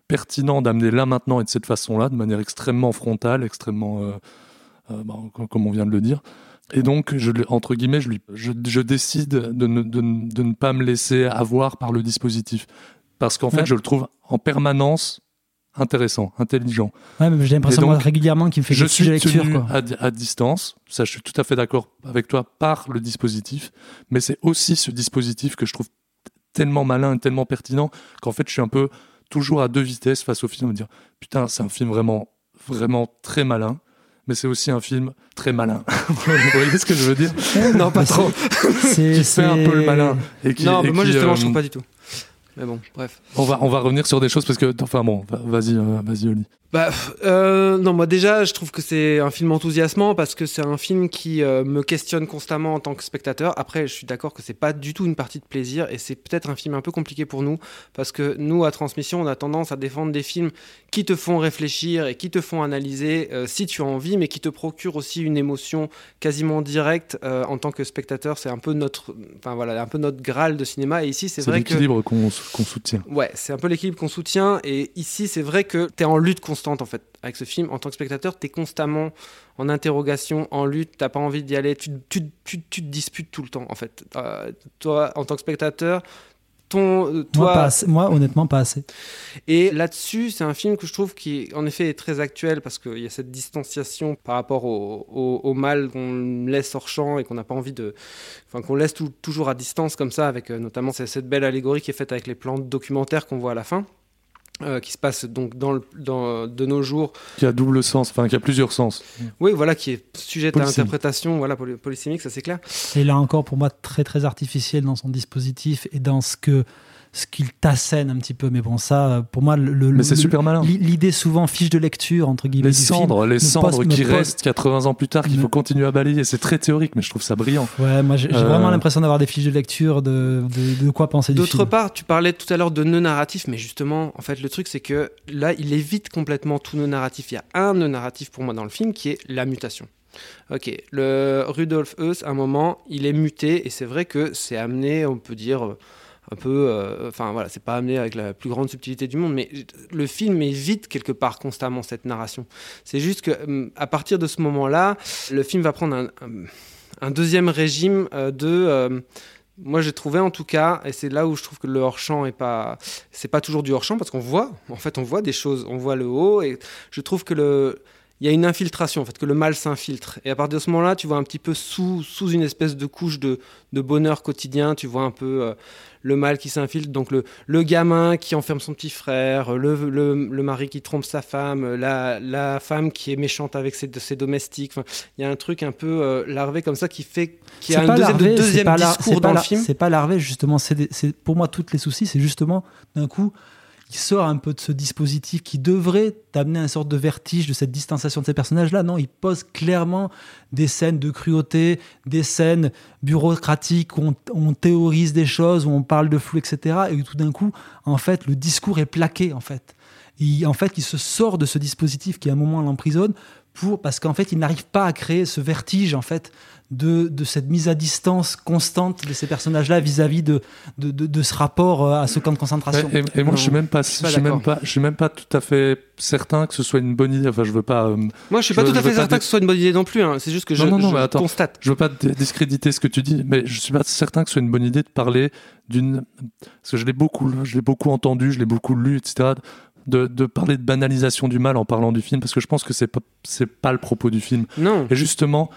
pertinent d'amener là maintenant et de cette façon-là, de manière extrêmement frontale, extrêmement, euh, euh, bah, comme on vient de le dire. Et donc, je, entre guillemets, je, lui, je, je décide de ne, de, de ne pas me laisser avoir par le dispositif. Parce qu'en fait, je le trouve en permanence intéressant, intelligent. Ouais, mais j'ai l'impression donc, régulièrement qu'il me fait je suis de lecture. Quoi. À, à, distance, ça je suis tout à fait d'accord avec toi par le dispositif, mais c'est aussi ce dispositif que je trouve tellement malin et tellement pertinent qu'en fait je suis un peu toujours à deux vitesses face au film, me dire putain c'est un film vraiment vraiment très malin. Mais c'est aussi un film très malin. Vous voyez ce que je veux dire? Non, pas trop. qui fait un peu le malin. Et qui, non, mais moi qui, justement, euh, je trouve pas du tout. Mais bon, bref. On va, on va revenir sur des choses parce que, enfin bon, vas-y, euh, vas-y, Oli. Bah, euh, non, moi déjà, je trouve que c'est un film enthousiasmant parce que c'est un film qui euh, me questionne constamment en tant que spectateur. Après, je suis d'accord que c'est pas du tout une partie de plaisir et c'est peut-être un film un peu compliqué pour nous parce que nous, à Transmission, on a tendance à défendre des films qui te font réfléchir et qui te font analyser euh, si tu as envie, mais qui te procurent aussi une émotion quasiment directe euh, en tant que spectateur. C'est un peu notre, enfin voilà, un peu notre graal de cinéma. Et ici, c'est vrai l'équilibre qu'on qu'on soutient. Ouais, c'est un peu l'équilibre qu'on soutient. Et ici, c'est vrai que tu es en lutte constante, en fait, avec ce film. En tant que spectateur, tu es constamment en interrogation, en lutte, t'as pas envie d'y aller, tu, tu, tu, tu, te disputes tout le temps, en fait. Euh, toi, en tant que spectateur, ton, toi... moi, pas assez, moi, honnêtement, pas assez. Et là-dessus, c'est un film que je trouve qui, en effet, est très actuel parce qu'il y a cette distanciation par rapport au, au, au mal qu'on laisse hors champ et qu'on n'a pas envie de. Enfin, qu'on laisse tout, toujours à distance comme ça, avec euh, notamment cette belle allégorie qui est faite avec les plans documentaires qu'on voit à la fin. Euh, qui se passe donc dans, le, dans de nos jours. Qui a double sens, enfin qui a plusieurs sens. Oui, voilà, qui est sujet à interprétation, voilà, poly polysémique, ça c'est clair. Et là encore, pour moi, très très artificiel dans son dispositif et dans ce que ce qu'il t'assène un petit peu. Mais bon, ça, pour moi, le, mais c'est super malin. L'idée souvent fiche de lecture entre guillemets. Les cendres, les cendres qui restent 80 ans plus tard, qu'il faut continuer à balayer. C'est très théorique, mais je trouve ça brillant. Ouais, moi j'ai euh... vraiment l'impression d'avoir des fiches de lecture, de, de, de quoi penser. D'autre part, tu parlais tout à l'heure de nœud narratif, mais justement, en fait, le truc c'est que là, il évite complètement tout nœud narratif. Il y a un nœud narratif pour moi dans le film qui est la mutation. Ok, le Rudolf Heuss, à un moment, il est muté et c'est vrai que c'est amené, on peut dire un peu. euh, Enfin voilà, c'est pas amené avec la plus grande subtilité du monde, mais le film évite quelque part constamment cette narration. C'est juste que hum, à partir de ce moment-là, le film va prendre un deuxième régime euh, de. Euh, moi, j'ai trouvé en tout cas, et c'est là où je trouve que le hors champ est pas, c'est pas toujours du hors champ parce qu'on voit, en fait, on voit des choses, on voit le haut, et je trouve que le, il y a une infiltration, en fait, que le mal s'infiltre. Et à partir de ce moment-là, tu vois un petit peu sous, sous une espèce de couche de, de bonheur quotidien, tu vois un peu euh, le mal qui s'infiltre. Donc le, le gamin qui enferme son petit frère, le, le, le mari qui trompe sa femme, la, la femme qui est méchante avec ses, ses domestiques. Enfin, il y a un truc un peu euh, larvé comme ça qui fait qu'il y a un deuxième, larvé, deuxième pas discours pas dans le film. C'est pas larvé, justement. C'est pour moi, toutes les soucis, c'est justement d'un coup il sort un peu de ce dispositif qui devrait t'amener à une sorte de vertige de cette distanciation de ces personnages-là. Non, il pose clairement des scènes de cruauté, des scènes bureaucratiques où on, théorise des choses, où on parle de flou, etc. Et tout d'un coup, en fait, le discours est plaqué, en fait. Et en fait, il se sort de ce dispositif qui, à un moment, l'emprisonne pour, parce qu'en fait, il n'arrive pas à créer ce vertige, en fait, de, de, cette mise à distance constante de ces personnages-là vis-à-vis de, de, de, de, ce rapport euh, à ce camp de concentration. Et, et moi, non, je suis même pas, je suis, suis même pas, je suis même pas tout à fait certain que ce soit une bonne idée. Enfin, je veux pas. Euh, moi, je suis pas je, tout à fait certain que ce soit une bonne idée non plus. Hein. C'est juste que je, non, non, je attends, constate. Je veux pas discréditer ce que tu dis, mais je suis pas certain que ce soit une bonne idée de parler d'une. Parce que je l'ai beaucoup, je l'ai beaucoup entendu, je l'ai beaucoup lu, etc. De, de, parler de banalisation du mal en parlant du film parce que je pense que c'est pas c'est pas le propos du film. Non. Et justement,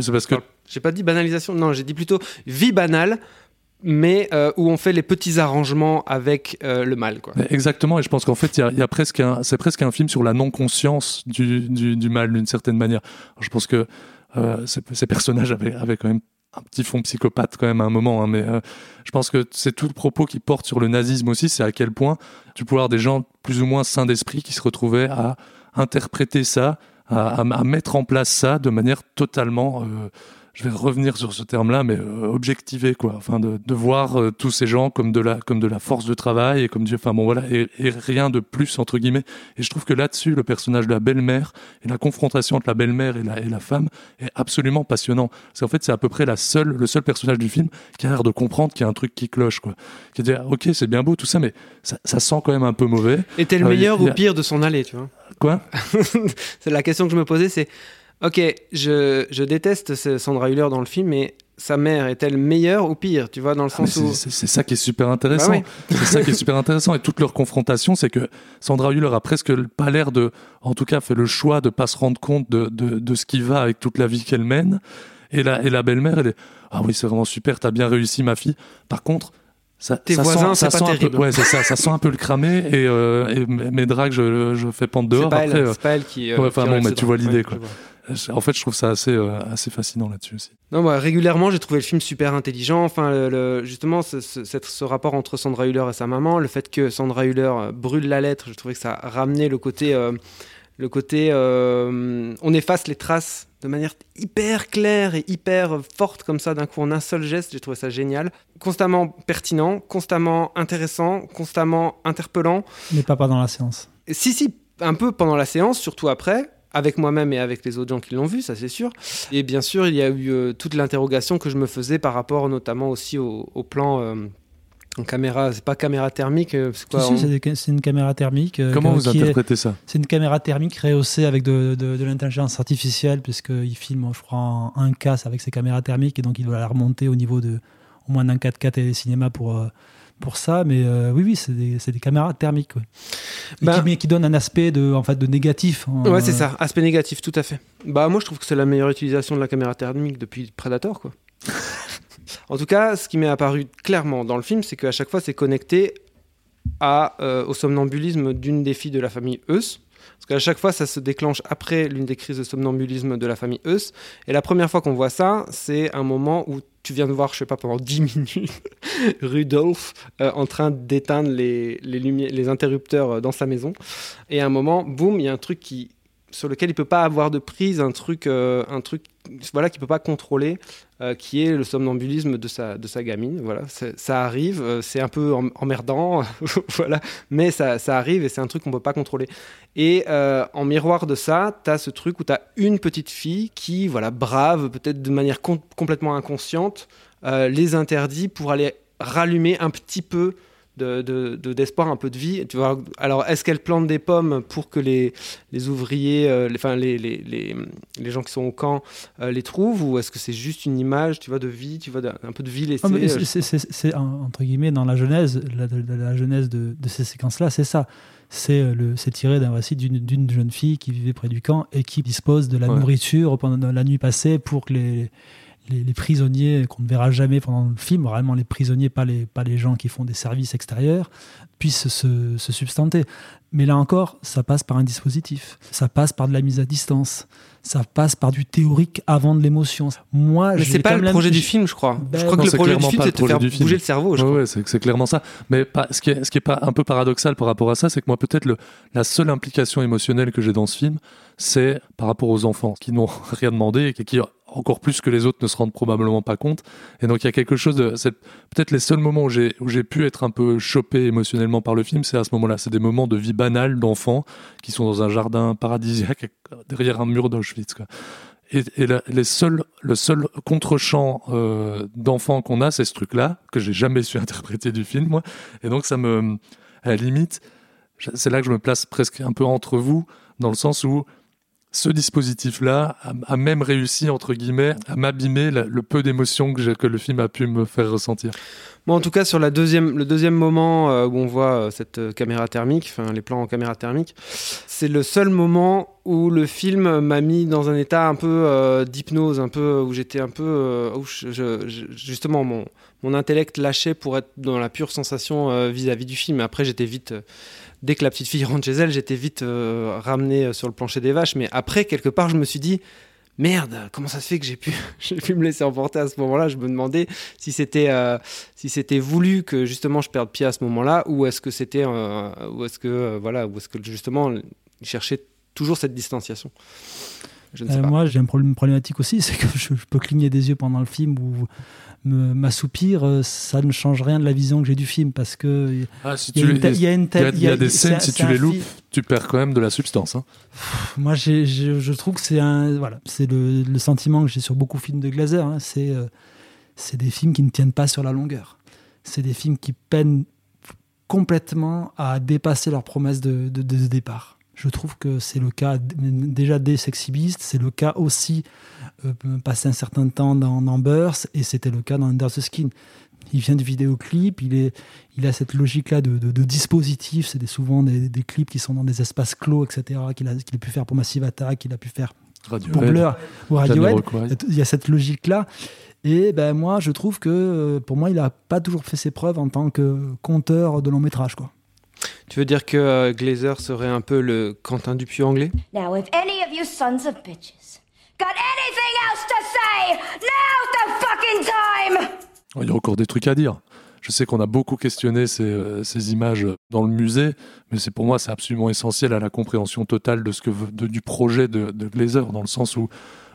c'est parce que j'ai pas dit banalisation, non, j'ai dit plutôt vie banale, mais euh, où on fait les petits arrangements avec euh, le mal. Quoi. Exactement, et je pense qu'en fait, il y, y, a presque un, c'est presque un film sur la non-conscience du, du, du, mal d'une certaine manière. Alors, je pense que euh, ces, ces, personnages avaient, avaient quand même un petit fond psychopathe quand même à un moment, hein, mais euh, je pense que c'est tout le propos qui porte sur le nazisme aussi, c'est à quel point tu peux avoir des gens plus ou moins sains d'esprit qui se retrouvaient à interpréter ça, à, mettre en place ça de manière totalement euh, je vais revenir sur ce terme-là, mais euh, objectiver quoi, enfin de, de voir euh, tous ces gens comme de la comme de la force de travail et comme Dieu, enfin bon voilà, et, et, rien de plus entre guillemets. Et je trouve que là-dessus, le personnage de la belle-mère et la confrontation entre la belle-mère et la et la femme est absolument passionnant. C'est en fait c'est à peu près la seule le seul personnage du film qui a l'air de comprendre qu'il y a un truc qui cloche quoi, qui dit ah, ok c'est bien beau tout ça, mais ça, ça, sent quand même un peu mauvais. Était le meilleur euh, ou pire de son aller, tu vois? Quoi? C'est la question que je me posais, c'est Ok, je, je déteste Sandra Hüller dans le film, mais sa mère est-elle meilleure ou pire Tu vois, dans le sens ah, où. C'est ça qui est super intéressant. Bah c'est ça qui est super intéressant. Et toute leur confrontation, c'est que Sandra Hüller a presque pas l'air de. En tout cas, fait le choix de pas se rendre compte de, de, de ce qui va avec toute la vie qu'elle mène. Et la, et la belle-mère, elle est. Ah oui, c'est vraiment super, t'as bien réussi, ma fille. Par contre. Ça, Tes ça voisins, sent, ça sent un peu, ouais, c'est ça, ça sent un peu le cramé et, euh, et mes dragues, je, je fais pente dehors. C'est pas, elle, euh, pas elle qui. Euh, ouais, enfin bon, mais tu vois l'idée, ouais, quoi. En fait, je trouve ça assez, euh, assez fascinant là-dessus aussi. Non, bah, régulièrement, j'ai trouvé le film super intelligent. Enfin, le, le, justement, ce, ce, ce, rapport entre Sandra Hüller et sa maman, le fait que Sandra Hüller brûle la lettre, je trouvais que ça ramenait le côté, euh, le côté, euh, on efface les traces de manière hyper claire et hyper forte comme ça d'un coup en un seul geste. J'ai trouvé ça génial, constamment pertinent, constamment intéressant, constamment interpellant. Mais pas pendant la séance. Si, si, un peu pendant la séance, surtout après avec moi-même et avec les autres gens qui l'ont vu, ça c'est sûr. Et bien sûr, il y a eu euh, toute l'interrogation que je me faisais par rapport notamment aussi au, au plan, euh, En caméra, c'est pas caméra thermique, euh, c'est quoi Si, si, on- c'est une caméra thermique. euh, Comment vous est- interprétez ça? C'est une caméra thermique rehaussée avec de, de- de l'intelligence artificielle, puisqu'il filme, je crois, en 1K avec ses caméras thermiques, et donc il doit la remonter au niveau de au moins d'un 4K télécinéma pour, euh, pour ça. Mais euh, oui, oui, c'est des, caméras thermiques. ouais. Bah- qui, mais qui donnent un aspect de, en fait, de négatif. hein. Ouais, c'est ça, aspect négatif, tout à fait. Bah, moi, je trouve que c'est la meilleure utilisation de la caméra thermique depuis Predator, quoi. en tout cas, ce qui m'est apparu clairement dans le film, c'est qu'à chaque fois, c'est connecté à, euh, au somnambulisme d'une des filles de la famille Eus. Parce qu'à chaque fois, ça se déclenche après l'une des crises de somnambulisme de la famille Eus. Et la première fois qu'on voit ça, c'est un moment où tu viens de voir, je sais pas, pendant 10 minutes, Rudolf euh, en train d'éteindre les, les, interrupteurs euh, dans sa maison. Et à un moment, boum, il y a un truc qui, sur lequel il peut pas avoir de prise, un truc, euh, un truc voilà, qu'il peut pas contrôler, euh, qui est le somnambulisme de sa, de sa gamine. Voilà, ça arrive, c'est un peu em- emmerdant, voilà, mais ça, ça arrive et c'est un truc qu'on peut pas contrôler. Et en miroir de ça, tu as ce truc où tu as une petite fille qui, voilà, brave, peut-être de manière com- complètement inconsciente, les interdits pour aller rallumer un petit peu de, de- de- d'espoir, un peu de vie. Tu vois, alors, est-ce qu'elle plante des pommes pour que les, les ouvriers, euh, les, enfin, les, les, les, les gens qui sont au camp euh, les trouvent Ou est-ce que c'est juste une image, tu vois, de vie, tu vois, un peu de vie laissée Ah, euh, c'est- c'est- c'est- c'est, en- entre guillemets dans la genèse, la, la- la genèse de, de ces séquences-là, c'est ça. C'est euh, le, c'est tiré d'un récit d'une, d'une jeune fille qui vivait près du camp et qui dispose de la Ouais. nourriture pendant la nuit passée pour que les, les, les prisonniers qu'on ne verra jamais pendant le film, vraiment les prisonniers, pas les, pas les gens qui font des services extérieurs, puissent se, se substanter. Mais là encore, ça passe par un dispositif, ça passe par de la mise à distance, ça passe par du théorique avant de l'émotion. Moi, Mais c'est pas le projet du film, je crois. Ben, je crois Non, que le projet du film, c'est de faire film. bouger le cerveau. je Ouais, crois. ouais, c'est c'est clairement ça. Mais pas, ce, qui est, ce qui est pas un peu paradoxal par rapport à ça, c'est que moi, peut-être le- la seule implication émotionnelle que j'ai dans ce film, c'est par rapport aux enfants qui n'ont rien demandé et qui, qui, encore plus que les autres, ne se rendent probablement pas compte. Et donc, il y a quelque chose de. Peut-être les seuls moments où j'ai où j'ai pu être un peu chopé émotionnellement par le film, c'est à ce moment-là. C'est des moments de vie banale d'enfants qui sont dans un jardin paradisiaque derrière un mur d'Auschwitz. Et, les seuls, le seul contre-champ euh, d'enfants qu'on a, c'est ce truc-là, que j'ai jamais su interpréter du film, moi. Et donc, ça me. À la limite, c'est là que je me place presque un peu entre vous, dans le sens où ce dispositif-là a, même réussi, entre guillemets, à m'abîmer le peu d'émotions que, le film a pu me faire ressentir. Moi, en tout cas, sur la deuxième, le deuxième moment euh, où on voit euh, cette euh, caméra thermique, enfin les plans en caméra thermique, c'est le seul moment où le film m'a mis dans un état un peu d'hypnose, un peu où j'étais un peu, je- justement mon intellect lâchait pour être dans la pure sensation vis-à-vis du film. Après, j'étais vite, dès que la petite fille rentre chez elle, j'étais vite euh, ramené euh, sur le plancher des vaches. Mais après, quelque part, je me suis dit. Merde, comment ça se fait que j'ai pu, j'ai pu me laisser emporter à ce moment-là? Je me demandais si c'était euh, si c'était voulu que justement je perde pied à ce moment-là, ou est-ce que c'était, euh, ou est-ce que euh, voilà, ou est-ce que justement il cherchait toujours cette distanciation? Je ne sais pas. moi, j'ai un problème problématique aussi, c'est que je, je peux cligner des yeux pendant le film ou m'assoupir, euh, ça ne change rien de la vision que j'ai du film parce que Ah, si il y a y y y des scènes, si tu les loupes, film- tu perds quand même de la substance. hein. Moi, je, je trouve que c'est un, voilà, c'est le, le sentiment que j'ai sur beaucoup de films de Glazer. hein, c'est, euh, c'est des films qui ne tiennent pas sur la longueur. C'est des films qui peinent complètement à dépasser leurs promesses de, de, de départ. Je trouve que c'est le cas déjà des Sexy c'est le cas aussi euh, passer un certain temps dans, dans Burst, et c'était le cas dans Under the Skin. Il vient du vidéoclip, il, est, il a cette logique-là de, de, de dispositif, c'est des- souvent des, des clips qui sont dans des espaces clos, etc., qu'il a, pu faire pour Massive Attack, qu'il a pu faire Radiohead, pour Blur ou Radiohead. Il y a cette logique-là. Et ben moi, je trouve que euh, pour moi, il n'a pas toujours fait ses preuves en tant que conteur de long métrage. Quoi. Tu veux dire que euh, Glazer serait un peu le Quentin Dupieux anglais? Now, if any of you sons of bitches got anything else to say, now's the fucking time! Il y a encore des trucs à dire. Je sais qu'on a beaucoup questionné ces, euh, ces images dans le musée, mais c'est pour moi c'est absolument essentiel à la compréhension totale de ce que de- du projet de, de Glazer, dans le sens où.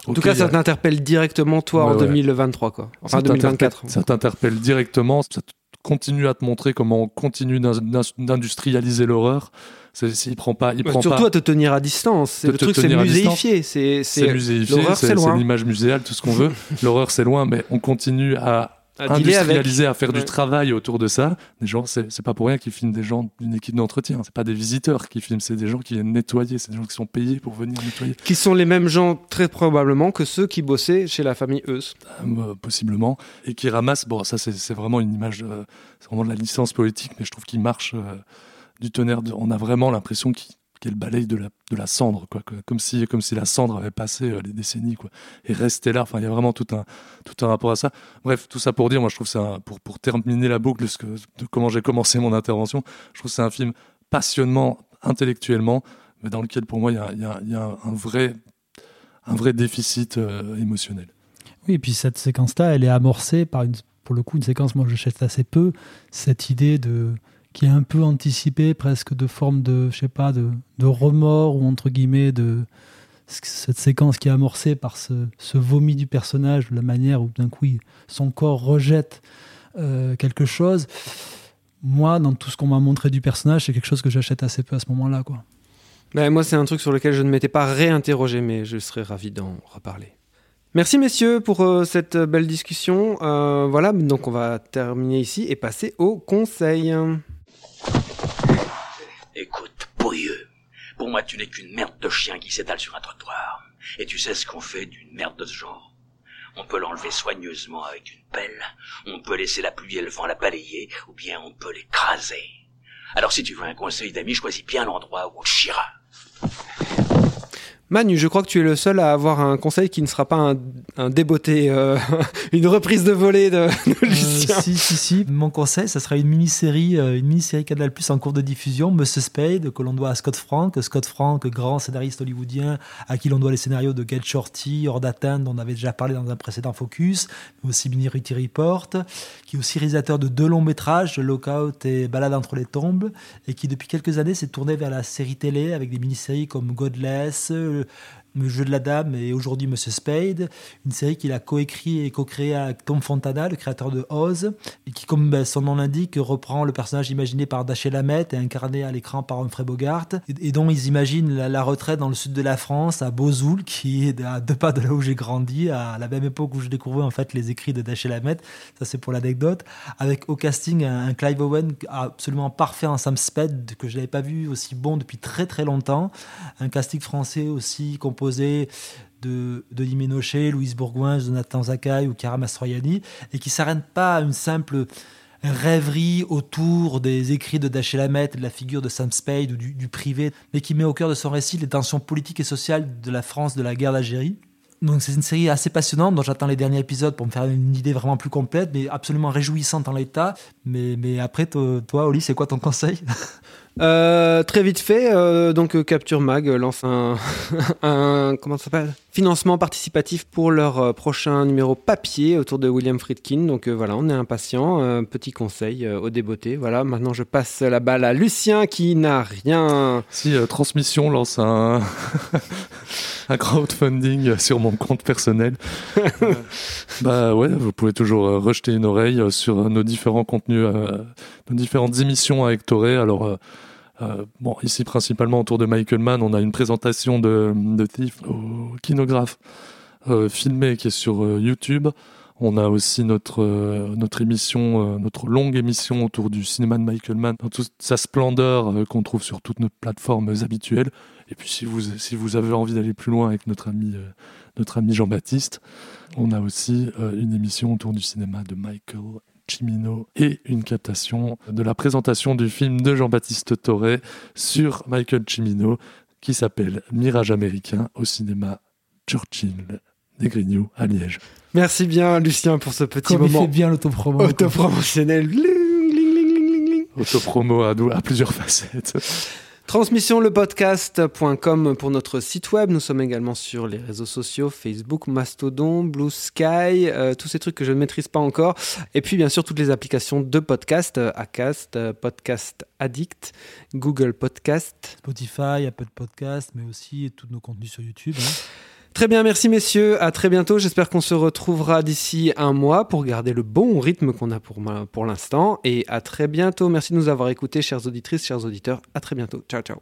En tout cas, a- ça t'interpelle directement toi en Ouais, ouais. 2023, quoi. Enfin ça t'interpelle- 2024. Ça t'interpelle directement, ça te continue à te montrer comment on continue d'in- d'in- d'industrialiser l'horreur. Il prend pas, il prend surtout pas. à te tenir à distance. C'est le truc, c'est muséifié. C'est muséifié, c'est l'image muséale, tout ce qu'on veut. L'horreur, c'est loin, mais on continue à Dealer avec. industrialisé à faire Ouais. du travail autour de ça. Des gens, c'est pas pour rien qu'ils filment des gens d'une équipe d'entretien. C'est pas des visiteurs qui filment, c'est des gens qui viennent nettoyer. C'est des gens qui sont payés pour venir nettoyer. Qui sont les mêmes gens, très probablement, que ceux qui bossaient chez la famille Eus. Euh, possiblement, et qui ramasse. Bon, ça c'est vraiment une image, euh, c'est vraiment de la licence poétique, mais je trouve qu'il marche euh, du tonnerre. de- on a vraiment l'impression qu'il qu'elle balaye de la, de la cendre, quoi, comme si comme si la cendre avait passé euh, les décennies, quoi, et restait là. Enfin, il y a vraiment tout un tout un rapport à ça. Bref, tout ça pour dire, moi je trouve un- pour pour terminer la boucle de, de comment j'ai commencé mon intervention, je trouve que c'est un film passionnant intellectuellement, mais dans lequel pour moi il y a, y a- y a un vrai un vrai déficit euh, émotionnel. Oui, et puis cette séquence-là, elle est amorcée par, une, pour le coup, une séquence, moi j'achète assez peu, cette idée de qui est un peu anticipée, presque de forme de, je sais pas, de, de remords ou entre guillemets de cette séquence qui est amorcée par ce, ce vomi du personnage, la manière où d'un coup son corps rejette euh, quelque chose. Moi, dans tout ce qu'on m'a montré du personnage, c'est quelque chose que j'achète assez peu à ce moment-là, quoi. Ben, moi, c'est un truc sur lequel je ne m'étais pas réinterrogé, mais je serais ravi d'en reparler. Merci messieurs pour euh, cette belle discussion. Euh, voilà, donc on va terminer ici et passer au conseil. Pour moi tu n'es qu'une merde de chien qui s'étale sur un trottoir. Et tu sais ce qu'on fait d'une merde de ce genre? On peut l'enlever soigneusement avec une pelle, on peut laisser la pluie et le vent la balayer, ou bien on peut l'écraser. Alors si tu veux un conseil d'ami, choisis bien l'endroit où on te chiera. Manu, je crois que tu es le seul à avoir un conseil qui ne sera pas un, un débeauté, euh, une reprise de volée de, de Euh, Lucien. si, si, si. Mon conseil, ça sera une mini-série, euh, une mini-série Canal Plus en cours de diffusion, Monsieur Spade, que l'on doit à Scott Frank. Scott Frank, grand scénariste hollywoodien, à qui l'on doit les scénarios de Get Shorty, Hors d'atteinte, dont on avait déjà parlé dans un précédent focus, mais aussi Minority Report, qui est aussi réalisateur de deux longs métrages, Lockout et Balade entre les tombes, et qui depuis quelques années s'est tourné vers la série télé avec des mini-séries comme Godless, le jeu de la dame et aujourd'hui Monsieur Spade, une série qu'il a coécrit et co-créé avec Tom Fontana, le créateur de Oz, et qui, comme ben, son nom l'indique, reprend le personnage imaginé par Dashiell Hammett et incarné à l'écran par Humphrey Bogart, et, dont ils imaginent la, retraite dans le sud de la France, à Bozoul, qui est à deux pas de là où j'ai grandi, à la même époque où je découvrais en fait les écrits de Dashiell Hammett, ça c'est pour l'anecdote, avec au casting un Clive Owen absolument parfait en Sam Spade, que je n'avais pas vu aussi bon depuis très très longtemps, un casting français aussi composé de Denis Ménochet, Louise Bourgoin, Jonathan Zakaï ou Kara Mastroianni, et qui s'arrête pas à une simple rêverie autour des écrits de Dashiell Hammett, de la figure de Sam Spade ou du, du privé, mais qui met au cœur de son récit les tensions politiques et sociales de la France de la guerre d'Algérie. Donc c'est une série assez passionnante dont j'attends les derniers épisodes pour me faire une idée vraiment plus complète, mais absolument réjouissante en l'état. Mais, mais après, toi Oli, c'est quoi ton conseil? Euh, très vite fait, euh, donc euh, Capture Mag euh, lance un, un comment ça s'appelle? Financement participatif pour leur prochain numéro papier autour de William Friedkin. Donc euh, voilà, on est impatient. Petit conseil au débeauté. Voilà, maintenant je passe la balle à Lucien qui n'a rien. Si Transmission lance un, un crowdfunding sur mon compte personnel, bah ouais, vous pouvez toujours rejeter une oreille sur nos différents contenus, nos différentes émissions à Hectoré. Alors euh, bon, ici principalement autour de Michael Mann, on a une présentation de, de Thief au kinographe euh, filmé qui est sur euh, YouTube. On a aussi notre, euh, notre émission, notre longue émission autour du cinéma de Michael Mann, dans toute sa splendeur qu'on trouve sur toutes nos plateformes habituelles. Et puis si vous, si vous avez envie d'aller plus loin avec notre ami, notre ami Jean-Baptiste, on a aussi une émission autour du cinéma de Michael Cimino et une captation de la présentation du film de Jean-Baptiste Toré sur Michael Cimino qui s'appelle Mirage américain au cinéma Churchill des Grignoux à Liège. Merci bien Lucien pour ce petit Comme il moment fait bien l'autopromo. autopromotionnel. Autopromo à, à plusieurs facettes. Transmission le podcast.com pour notre site web. Nous sommes également sur les réseaux sociaux Facebook, Mastodon, Blue Sky, euh, tous ces trucs que je ne maîtrise pas encore. Et puis bien sûr toutes les applications de podcast, euh, Acast, euh, Podcast Addict, Google Podcast. Spotify, Apple Podcast, mais aussi tous nos contenus sur YouTube. hein. Très bien, merci messieurs. À très bientôt. J'espère qu'on se retrouvera d'ici un mois pour garder le bon rythme qu'on a pour, pour l'instant. Et à très bientôt. Merci de nous avoir écoutés, chères auditrices, chers auditeurs. À très bientôt. Ciao, ciao.